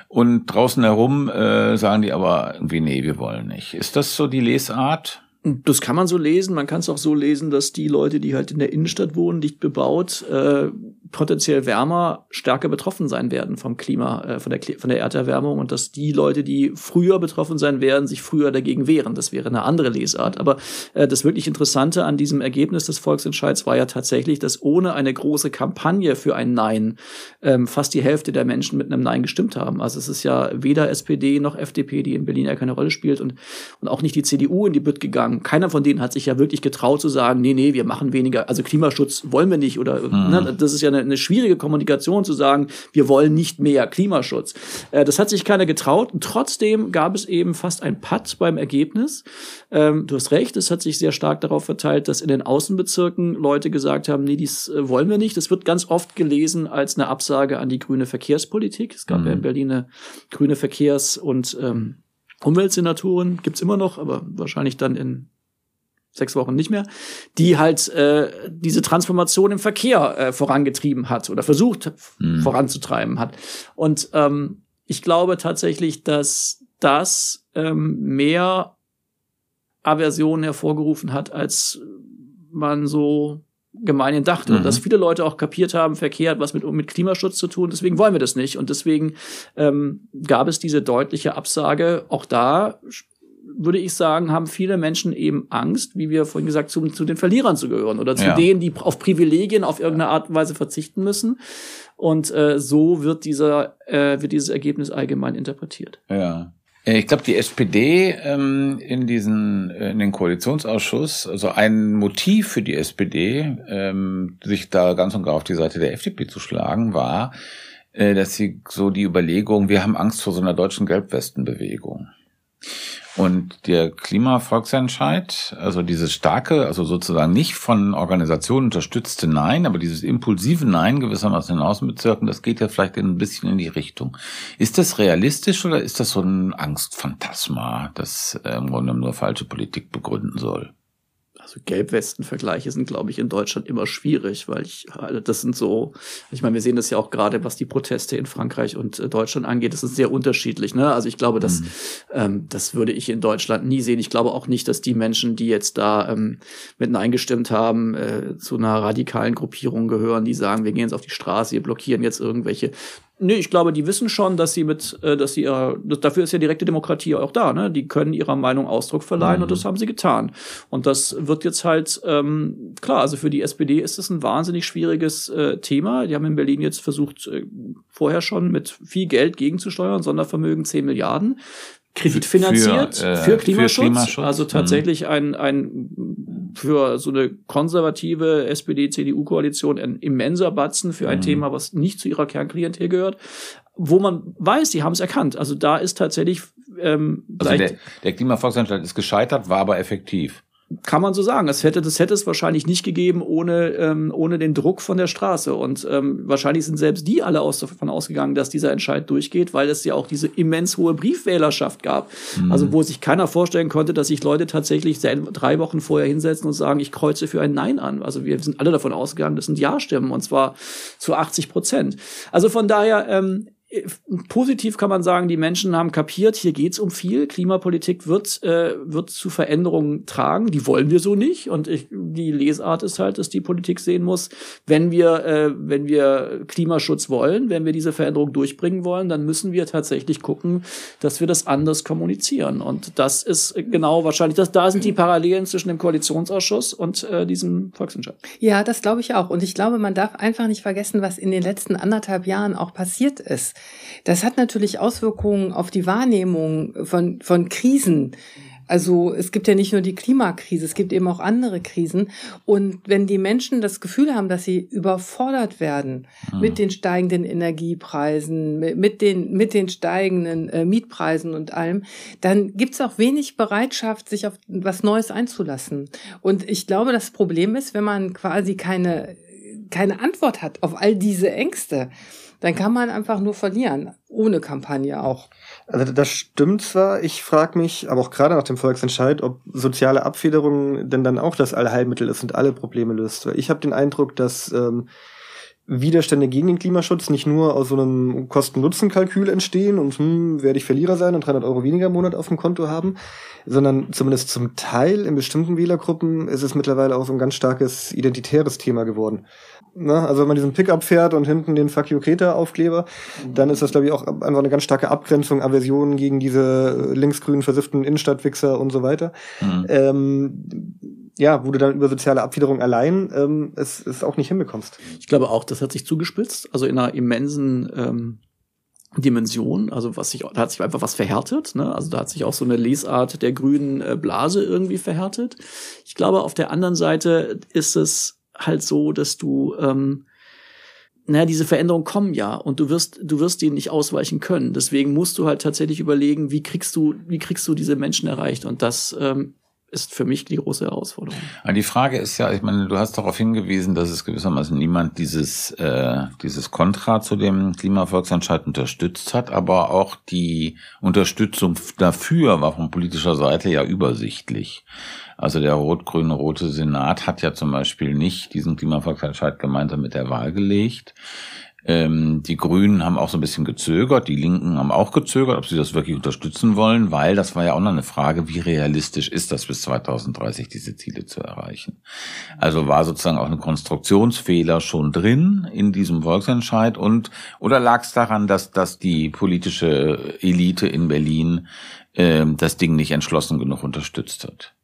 und draußen herum äh, sagen die aber irgendwie nee, wir wollen nicht. Ist das so die Lesart? Das kann man so lesen. Man kann es auch so lesen, dass die Leute, die halt in der Innenstadt wohnen, dicht bebaut, äh, potenziell wärmer stärker betroffen sein werden vom Klima, äh, von, der, von der Erderwärmung und dass die Leute, die früher betroffen sein werden, sich früher dagegen wehren. Das wäre eine andere Lesart. Aber äh, das wirklich Interessante an diesem Ergebnis des Volksentscheids war ja tatsächlich, dass ohne eine große Kampagne für ein Nein ähm, fast die Hälfte der Menschen mit einem Nein gestimmt haben. Also es ist ja weder SPD noch FDP, die in Berlin ja keine Rolle spielt und, und auch nicht die CDU in die Bütt gegangen. Keiner von denen hat sich ja wirklich getraut zu sagen, nee, nee, wir machen weniger, also Klimaschutz wollen wir nicht oder mhm. ne, das ist ja eine eine schwierige Kommunikation zu sagen, wir wollen nicht mehr Klimaschutz. Äh, das hat sich keiner getraut und trotzdem gab es eben fast ein Patt beim Ergebnis. Ähm, du hast recht, es hat sich sehr stark darauf verteilt, dass in den Außenbezirken Leute gesagt haben, nee, dies äh, wollen wir nicht. Das wird ganz oft gelesen als eine Absage an die grüne Verkehrspolitik. Es gab mhm. ja in Berlin eine grüne Verkehrs- und ähm, Umweltsenatoren, gibt's immer noch, aber wahrscheinlich dann in sechs Wochen nicht mehr, die halt äh, diese Transformation im Verkehr äh, vorangetrieben hat oder versucht mhm. voranzutreiben hat. Und ähm, ich glaube tatsächlich, dass das ähm, mehr Aversion hervorgerufen hat, als man so gemeinhin dachte. Mhm. Und dass viele Leute auch kapiert haben, Verkehr hat was mit, mit Klimaschutz zu tun, deswegen wollen wir das nicht. Und deswegen ähm, gab es diese deutliche Absage. Auch da würde ich sagen, haben viele Menschen eben Angst, wie wir vorhin gesagt, zu, zu den Verlierern zu gehören oder zu ja. denen, die auf Privilegien auf irgendeine Art und Weise verzichten müssen. Und äh, so wird dieser äh, wird dieses Ergebnis allgemein interpretiert. Ja. Äh, ich glaube, die SPD ähm, in diesen äh, in den Koalitionsausschuss, also ein Motiv für die SPD, ähm, sich da ganz und gar auf die Seite der FDP zu schlagen, war, äh, dass sie so die Überlegung, wir haben Angst vor so einer deutschen Gelbwestenbewegung. Und der Klimavolksentscheid, also dieses starke, also sozusagen nicht von Organisationen unterstützte Nein, aber dieses impulsive Nein gewissermaßen in Außenbezirken, das geht ja vielleicht ein bisschen in die Richtung. Ist das realistisch oder ist das so ein Angstphantasma, das äh, im Grunde nur falsche Politik begründen soll? Also Gelbwesten-Vergleiche sind, glaube ich, in Deutschland immer schwierig, weil ich, also das sind so, ich meine, wir sehen das ja auch gerade, was die Proteste in Frankreich und äh, Deutschland angeht, das ist sehr unterschiedlich. Ne? Also ich glaube, das, mhm. ähm, das würde ich in Deutschland nie sehen. Ich glaube auch nicht, dass die Menschen, die jetzt da ähm, mit eingestimmt haben, äh, zu einer radikalen Gruppierung gehören, die sagen, wir gehen jetzt auf die Straße, wir blockieren jetzt irgendwelche Nee, ich glaube, die wissen schon, dass sie mit, äh, dass sie ihrer, dafür ist ja direkte Demokratie auch da, ne? Die können ihrer Meinung Ausdruck verleihen mhm. und das haben sie getan. Und das wird jetzt halt, ähm, klar, also für die SPD ist es ein wahnsinnig schwieriges äh, Thema. Die haben in Berlin jetzt versucht, äh, vorher schon mit viel Geld gegenzusteuern, Sondervermögen 10 Milliarden kreditfinanziert für, äh, für, Klimaschutz, für Klimaschutz. Also tatsächlich mhm. ein, ein für so eine konservative SPD-CDU-Koalition ein immenser Batzen für ein mhm. Thema, was nicht zu ihrer Kernklientel gehört, wo man weiß, die haben es erkannt. Also da ist tatsächlich ähm, also der, der Klimavolksentscheid ist gescheitert, war aber effektiv. Kann man so sagen. Es hätte, das hätte es wahrscheinlich nicht gegeben ohne, ähm, ohne den Druck von der Straße. Und ähm, wahrscheinlich sind selbst die alle aus, davon ausgegangen, dass dieser Entscheid durchgeht, weil es ja auch diese immens hohe Briefwählerschaft gab. Mhm. Also wo sich keiner vorstellen konnte, dass sich Leute tatsächlich drei Wochen vorher hinsetzen und sagen, ich kreuze für ein Nein an. Also wir sind alle davon ausgegangen, das sind Ja-Stimmen und zwar zu 80 Prozent. Also von daher, ähm, positiv kann man sagen, die Menschen haben kapiert, hier geht's um viel. Klimapolitik wird, äh, wird zu Veränderungen tragen. Die wollen wir so nicht. Und ich, die Lesart ist halt, dass die Politik sehen muss, wenn wir, äh, wenn wir Klimaschutz wollen, wenn wir diese Veränderung durchbringen wollen, dann müssen wir tatsächlich gucken, dass wir das anders kommunizieren. Und das ist genau wahrscheinlich, das, da sind die Parallelen zwischen dem Koalitionsausschuss und äh, diesem Volksentscheid. Ja, das glaube ich auch. Und ich glaube, man darf einfach nicht vergessen, was in den letzten anderthalb Jahren auch passiert ist. Das hat natürlich Auswirkungen auf die Wahrnehmung von, von Krisen. Also es gibt ja nicht nur die Klimakrise, es gibt eben auch andere Krisen. Und wenn die Menschen das Gefühl haben, dass sie überfordert werden hm. mit den steigenden Energiepreisen, mit den, mit den steigenden äh, Mietpreisen und allem, dann gibt es auch wenig Bereitschaft, sich auf was Neues einzulassen. Und ich glaube, das Problem ist, wenn man quasi keine, keine Antwort hat auf all diese Ängste, dann kann man einfach nur verlieren, ohne Kampagne auch. Also das stimmt zwar, ich frage mich, aber auch gerade nach dem Volksentscheid, ob soziale Abfederung denn dann auch das Allheilmittel ist und alle Probleme löst. Weil ich habe den Eindruck, dass ähm, Widerstände gegen den Klimaschutz nicht nur aus so einem Kosten-Nutzen-Kalkül entstehen und hm, werde ich Verlierer sein und 300 Euro weniger im Monat auf dem Konto haben, sondern zumindest zum Teil in bestimmten Wählergruppen ist es mittlerweile auch so ein ganz starkes identitäres Thema geworden. Na, also wenn man diesen Pickup fährt und hinten den Fuck you Kreta Aufkleber, dann ist das glaube ich auch einfach eine ganz starke Abgrenzung, Aversion gegen diese linksgrünen versifften Innenstadtwichser und so weiter. Mhm. Ähm, ja, wo du dann über soziale Abfiederung allein ähm, es, es auch nicht hinbekommst. Ich glaube auch, das hat sich zugespitzt, also in einer immensen ähm, Dimension, also was sich, da hat sich einfach was verhärtet, ne? Also da hat sich auch so eine Lesart der grünen äh, Blase irgendwie verhärtet. Ich glaube, auf der anderen Seite ist es halt so, dass du ähm, naja, diese Veränderungen kommen ja und du wirst, du wirst denen nicht ausweichen können. Deswegen musst du halt tatsächlich überlegen, wie kriegst du, wie kriegst du diese Menschen erreicht? Und das ähm, ist für mich die große Herausforderung. Die Frage ist ja, ich meine, du hast darauf hingewiesen, dass es gewissermaßen niemand dieses, äh, dieses Kontra zu dem Klimavolksentscheid unterstützt hat, aber auch die Unterstützung dafür war von politischer Seite ja übersichtlich. Also der rot-grüne rote Senat hat ja zum Beispiel nicht diesen Klimavolksentscheid gemeinsam mit der Wahl gelegt. Ähm, die Grünen haben auch so ein bisschen gezögert, die Linken haben auch gezögert, ob sie das wirklich unterstützen wollen, weil das war ja auch noch eine Frage, wie realistisch ist das bis 2030 diese Ziele zu erreichen. Also war sozusagen auch ein Konstruktionsfehler schon drin in diesem Volksentscheid und oder lag es daran, dass, dass die politische Elite in Berlin äh, das Ding nicht entschlossen genug unterstützt hat?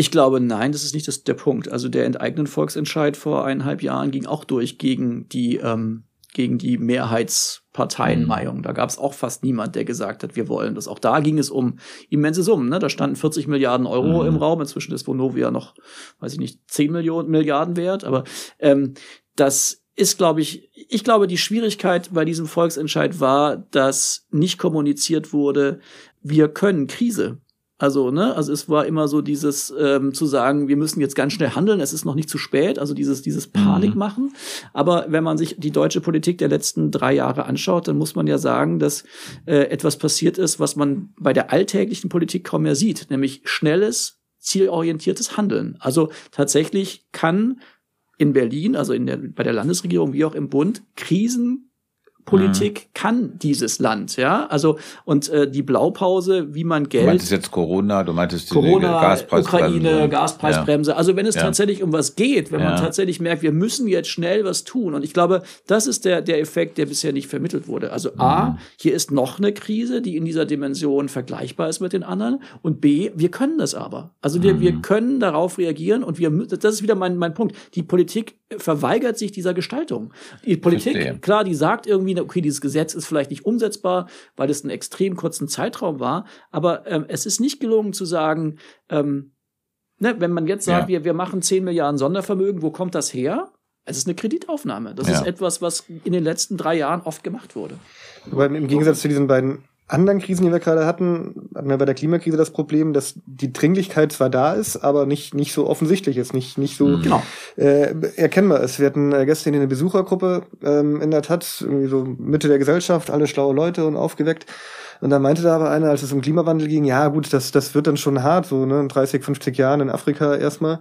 Ich glaube, nein, das ist nicht das, der Punkt. Also der enteignen Volksentscheid vor eineinhalb Jahren ging auch durch gegen die ähm, gegen die Mehrheitsparteienmeinung. Mhm. Da gab es auch fast niemand, der gesagt hat, wir wollen das. Auch da ging es um immense Summen. Ne? Da standen 40 Milliarden Euro mhm. im Raum. Inzwischen ist Vonovia noch, weiß ich nicht, 10 Millionen Milliarden wert. Aber ähm, das ist, glaube ich, ich glaube, die Schwierigkeit bei diesem Volksentscheid war, dass nicht kommuniziert wurde, wir können Krise. Also, ne, also es war immer so dieses ähm, zu sagen, wir müssen jetzt ganz schnell handeln, es ist noch nicht zu spät, also dieses, dieses mhm. Panik machen. Aber wenn man sich die deutsche Politik der letzten drei Jahre anschaut, dann muss man ja sagen, dass äh, etwas passiert ist, was man bei der alltäglichen Politik kaum mehr sieht, nämlich schnelles, zielorientiertes Handeln. Also tatsächlich kann in Berlin, also in der, bei der Landesregierung wie auch im Bund, Krisen Politik mhm. kann dieses Land, ja. Also und äh, die Blaupause, wie man Geld. Du meintest jetzt Corona, du meintest Corona, Gaspreisbremse. Ukraine, Gaspreisbremse. Ja. Also wenn es ja. tatsächlich um was geht, wenn ja. man tatsächlich merkt, wir müssen jetzt schnell was tun. Und ich glaube, das ist der der Effekt, der bisher nicht vermittelt wurde. Also mhm. a, hier ist noch eine Krise, die in dieser Dimension vergleichbar ist mit den anderen. Und b, wir können das aber. Also wir mhm. wir können darauf reagieren und wir. Das ist wieder mein mein Punkt. Die Politik verweigert sich dieser Gestaltung. Die Politik, Verstehe. klar, die sagt irgendwie okay, dieses Gesetz ist vielleicht nicht umsetzbar, weil es einen extrem kurzen Zeitraum war, aber ähm, es ist nicht gelungen zu sagen, ähm, ne, wenn man jetzt sagt, ja. wir, wir machen 10 Milliarden Sondervermögen, wo kommt das her? Es ist eine Kreditaufnahme. Das ja. ist etwas, was in den letzten drei Jahren oft gemacht wurde. Aber im Gegensatz zu diesen beiden anderen Krisen, die wir gerade hatten, hatten wir bei der Klimakrise das Problem, dass die Dringlichkeit zwar da ist, aber nicht, nicht so offensichtlich ist, nicht, nicht so mhm. genau. äh, erkennbar ist. Wir hatten äh, gestern eine Besuchergruppe ähm, in der Tat, irgendwie so Mitte der Gesellschaft, alle schlaue Leute und aufgeweckt. Und da meinte da aber einer, als es um Klimawandel ging, ja gut, das, das wird dann schon hart, so ne, in 30, 50 Jahren in Afrika erstmal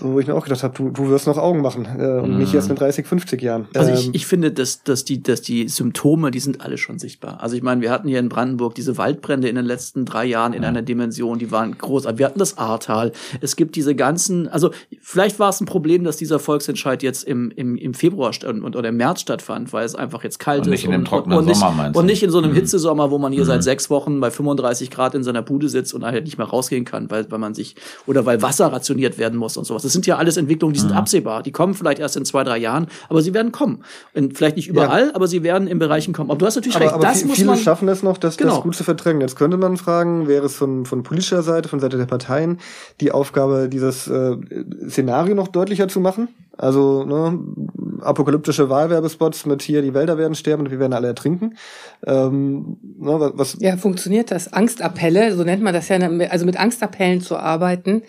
wo ich mir auch gedacht habe, du, du wirst noch Augen machen äh, und mm. nicht erst mit 30, 50 Jahren. Also ähm, ich, ich finde, dass, dass, die, dass die Symptome, die sind alle schon sichtbar. Also ich meine, wir hatten hier in Brandenburg diese Waldbrände in den letzten drei Jahren in ja. einer Dimension, die waren groß. Wir hatten das Ahrtal. Es gibt diese ganzen, also vielleicht war es ein Problem, dass dieser Volksentscheid jetzt im, im, im Februar und, oder im März stattfand, weil es einfach jetzt kalt und ist. Nicht in dem trockenen und, und Sommer meinst Und nicht in so einem mhm. Hitzesommer, wo man hier mhm. seit sechs Wochen bei 35 Grad in seiner Bude sitzt und halt nicht mehr rausgehen kann, weil, weil man sich, oder weil Wasser rationiert werden muss und sowas. Das sind ja alles Entwicklungen, die sind mhm. absehbar. Die kommen vielleicht erst in zwei, drei Jahren, aber sie werden kommen. Und vielleicht nicht überall, ja. aber sie werden in Bereichen kommen. Aber du hast natürlich aber, recht. Aber das muss viele man, schaffen es noch, das, genau. das gut zu verdrängen. Jetzt könnte man fragen, wäre es von, von politischer Seite, von Seite der Parteien, die Aufgabe, dieses äh, Szenario noch deutlicher zu machen? Also ne, apokalyptische Wahlwerbespots mit hier, die Wälder werden sterben und wir werden alle ertrinken. Ähm, ne, was ja, funktioniert das? Angstappelle, so nennt man das ja, also mit Angstappellen zu arbeiten,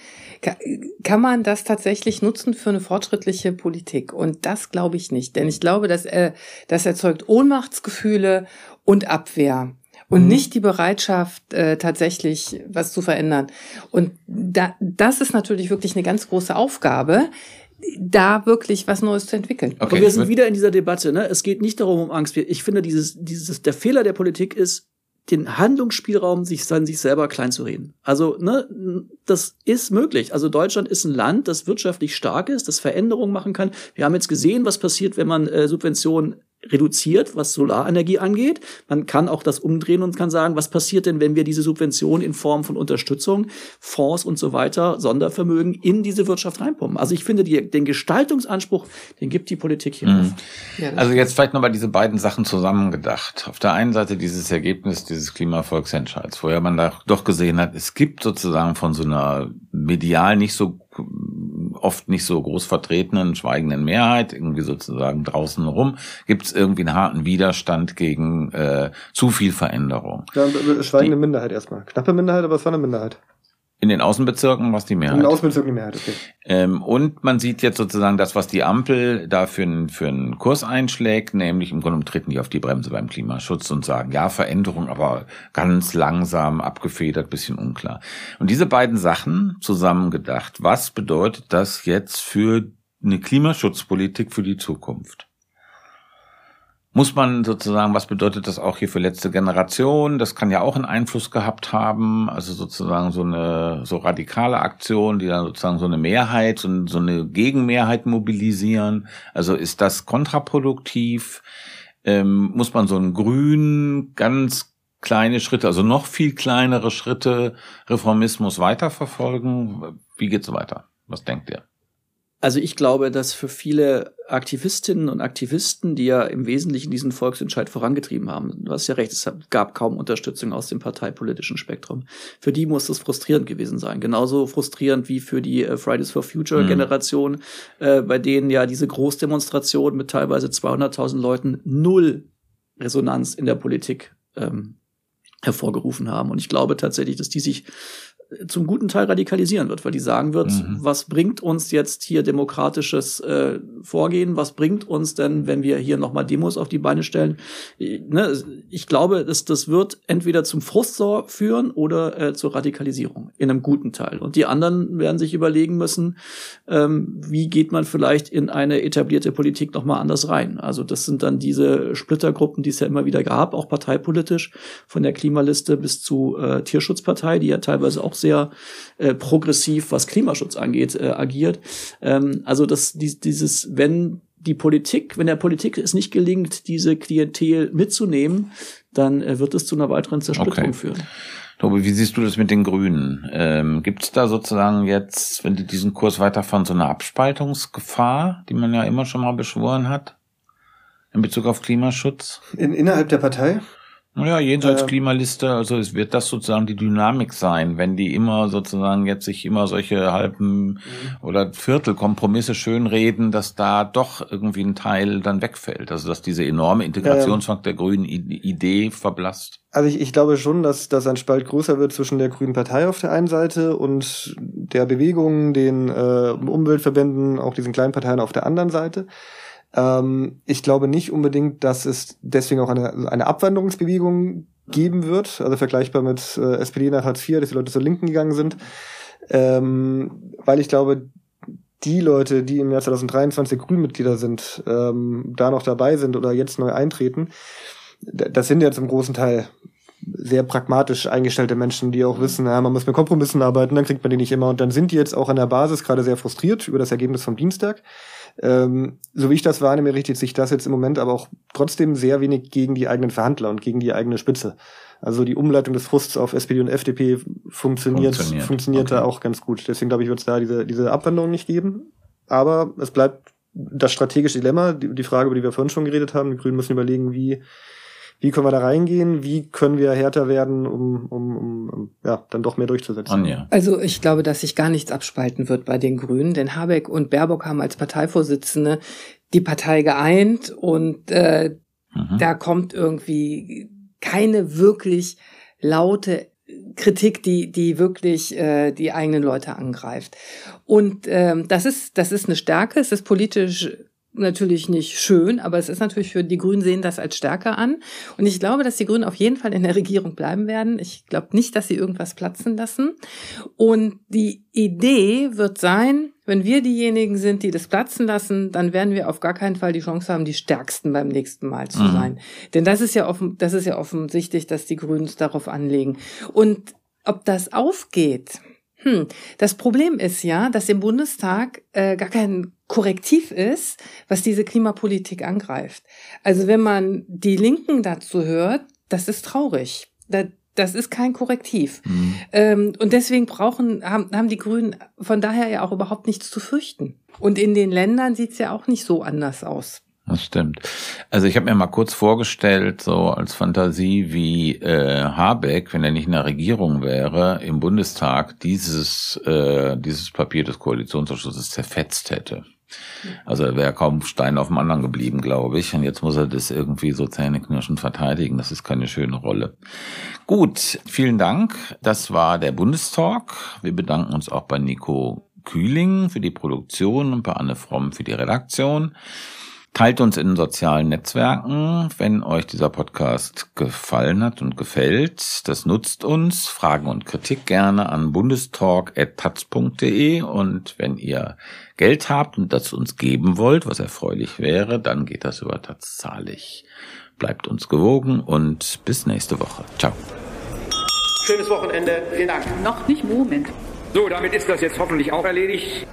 kann man das tatsächlich nutzen für eine fortschrittliche Politik? Und das glaube ich nicht, denn ich glaube, dass äh, das erzeugt Ohnmachtsgefühle und Abwehr und mhm. nicht die Bereitschaft, äh, tatsächlich was zu verändern. Und da, das ist natürlich wirklich eine ganz große Aufgabe da wirklich was Neues zu entwickeln. Okay. Aber wir sind wieder in dieser Debatte. Ne? Es geht nicht darum um Angst. Ich finde, dieses, dieses, der Fehler der Politik ist, den Handlungsspielraum sich an sich selber klein zu reden. Also, ne, das ist möglich. Also Deutschland ist ein Land, das wirtschaftlich stark ist, das Veränderungen machen kann. Wir haben jetzt gesehen, was passiert, wenn man äh, Subventionen reduziert, was Solarenergie angeht. Man kann auch das umdrehen und kann sagen, was passiert denn, wenn wir diese Subvention in Form von Unterstützung, Fonds und so weiter, Sondervermögen in diese Wirtschaft reinpumpen. Also ich finde, die, den Gestaltungsanspruch, den gibt die Politik hier. Mhm. also jetzt vielleicht nochmal diese beiden Sachen zusammengedacht. Auf der einen Seite dieses Ergebnis dieses Klimavolksentscheids, wo ja man da doch gesehen hat, es gibt sozusagen von so einer medial nicht so oft nicht so groß vertretenen, schweigenden Mehrheit, irgendwie sozusagen draußen rum, gibt es irgendwie einen harten Widerstand gegen äh, zu viel Veränderung. Ja, schweigende Die, Minderheit erstmal. Knappe Minderheit, aber es war eine Minderheit. In den Außenbezirken was die Mehrheit. In den Außenbezirken die Mehrheit, okay. Ähm, und man sieht jetzt sozusagen das, was die Ampel da für, einen für einen Kurs einschlägt, nämlich im Grunde treten die auf die Bremse beim Klimaschutz und sagen, ja, Veränderung, aber ganz langsam, abgefedert, bisschen unklar. Und diese beiden Sachen zusammengedacht, was bedeutet das jetzt für eine Klimaschutzpolitik für die Zukunft? Muss man sozusagen, was bedeutet das auch hier für letzte Generation? Das kann ja auch einen Einfluss gehabt haben, also sozusagen so eine so radikale Aktion, die dann sozusagen so eine Mehrheit und so eine Gegenmehrheit mobilisieren. Also ist das kontraproduktiv? Ähm, muss man so einen grün, ganz kleine Schritte, also noch viel kleinere Schritte Reformismus weiterverfolgen? Wie geht's weiter? Was denkt ihr? Also ich glaube, dass für viele Aktivistinnen und Aktivisten, die ja im Wesentlichen diesen Volksentscheid vorangetrieben haben, du hast ja recht, es gab kaum Unterstützung aus dem parteipolitischen Spektrum. Für die muss das frustrierend gewesen sein. Genauso frustrierend wie für die äh, Fridays for Future mhm. Generation, äh, bei denen ja diese Großdemonstration mit teilweise 200.000 Leuten null Resonanz in der Politik ähm, hervorgerufen haben. Und ich glaube tatsächlich, dass die sich zum guten Teil radikalisieren wird, weil die sagen wird, mhm. was bringt uns jetzt hier demokratisches äh, Vorgehen, was bringt uns denn, wenn wir hier nochmal Demos auf die Beine stellen? Ne, ich glaube, dass das wird entweder zum Frust führen oder äh, zur Radikalisierung in einem guten Teil. Und die anderen werden sich überlegen müssen, ähm, wie geht man vielleicht in eine etablierte Politik nochmal anders rein. Also das sind dann diese Splittergruppen, die es ja immer wieder gab, auch parteipolitisch, von der Klimaliste bis zu äh, Tierschutzpartei, die ja teilweise auch sehr äh, progressiv, was Klimaschutz angeht, äh, agiert. Ähm, also das, die, dieses, wenn die Politik, wenn der Politik es nicht gelingt, diese Klientel mitzunehmen, dann äh, wird es zu einer weiteren Zersplitterung okay. führen. Tobi, wie siehst du das mit den Grünen? Ähm, Gibt es da sozusagen jetzt, wenn die diesen Kurs weiterfahren, so eine Abspaltungsgefahr, die man ja immer schon mal beschworen hat in Bezug auf Klimaschutz? In, innerhalb der Partei? Naja, jenseits äh, Klimaliste, also es wird das sozusagen die Dynamik sein, wenn die immer sozusagen jetzt sich immer solche halben mhm. oder Viertelkompromisse schönreden, dass da doch irgendwie ein Teil dann wegfällt. Also dass diese enorme Integrationsfang äh, der grünen Idee verblasst. Also ich, ich glaube schon, dass, dass ein Spalt größer wird zwischen der Grünen Partei auf der einen Seite und der Bewegung, den äh, Umweltverbänden, auch diesen kleinen Parteien auf der anderen Seite. Ähm, ich glaube nicht unbedingt, dass es deswegen auch eine, eine Abwanderungsbewegung geben wird, also vergleichbar mit äh, SPD nach Hartz IV, dass die Leute zur Linken gegangen sind, ähm, weil ich glaube, die Leute, die im Jahr 2023 Grünmitglieder sind, ähm, da noch dabei sind oder jetzt neu eintreten, das sind ja zum großen Teil sehr pragmatisch eingestellte Menschen, die auch wissen, ja, man muss mit Kompromissen arbeiten, dann kriegt man die nicht immer. Und dann sind die jetzt auch an der Basis gerade sehr frustriert über das Ergebnis vom Dienstag. Ähm, so wie ich das wahrnehme, richtet sich das jetzt im Moment aber auch trotzdem sehr wenig gegen die eigenen Verhandler und gegen die eigene Spitze. Also die Umleitung des Frusts auf SPD und FDP funktioniert, funktioniert, funktioniert okay. da auch ganz gut. Deswegen glaube ich, wird es da diese, diese Abwandlung nicht geben. Aber es bleibt das strategische Dilemma, die, die Frage, über die wir vorhin schon geredet haben. Die Grünen müssen überlegen, wie wie können wir da reingehen, wie können wir härter werden, um, um, um, um ja, dann doch mehr durchzusetzen. Anja. Also ich glaube, dass sich gar nichts abspalten wird bei den Grünen, denn Habeck und Baerbock haben als Parteivorsitzende die Partei geeint und äh, mhm. da kommt irgendwie keine wirklich laute Kritik, die die wirklich äh, die eigenen Leute angreift. Und ähm, das ist das ist eine Stärke. Es ist politisch natürlich nicht schön, aber es ist natürlich für die Grünen sehen das als Stärke an. Und ich glaube, dass die Grünen auf jeden Fall in der Regierung bleiben werden. Ich glaube nicht, dass sie irgendwas platzen lassen. Und die Idee wird sein, wenn wir diejenigen sind, die das platzen lassen, dann werden wir auf gar keinen Fall die Chance haben, die Stärksten beim nächsten Mal zu mhm. sein. Denn das ist ja offen, das ist ja offensichtlich, dass die Grünen es darauf anlegen. Und ob das aufgeht, hm, das Problem ist ja, dass im Bundestag äh, gar kein Korrektiv ist, was diese Klimapolitik angreift. Also wenn man die Linken dazu hört, das ist traurig. Das, das ist kein Korrektiv. Mhm. Ähm, und deswegen brauchen, haben, haben die Grünen von daher ja auch überhaupt nichts zu fürchten. Und in den Ländern sieht's ja auch nicht so anders aus. Das stimmt. Also ich habe mir mal kurz vorgestellt, so als Fantasie, wie äh, Habeck, wenn er nicht in der Regierung wäre, im Bundestag dieses, äh, dieses Papier des Koalitionsausschusses zerfetzt hätte. Also er wäre kaum Stein auf dem anderen geblieben, glaube ich. Und jetzt muss er das irgendwie so zähneknirschend verteidigen. Das ist keine schöne Rolle. Gut, vielen Dank. Das war der Bundestalk. Wir bedanken uns auch bei Nico Kühling für die Produktion und bei Anne Fromm für die Redaktion. Teilt uns in den sozialen Netzwerken, wenn euch dieser Podcast gefallen hat und gefällt. Das nutzt uns. Fragen und Kritik gerne an bundestalk.taz.de und wenn ihr Geld habt und das uns geben wollt, was erfreulich wäre, dann geht das über Taz zahlig. Bleibt uns gewogen und bis nächste Woche. Ciao. Schönes Wochenende. Vielen Dank. Noch nicht Moment. So, damit ist das jetzt hoffentlich auch erledigt.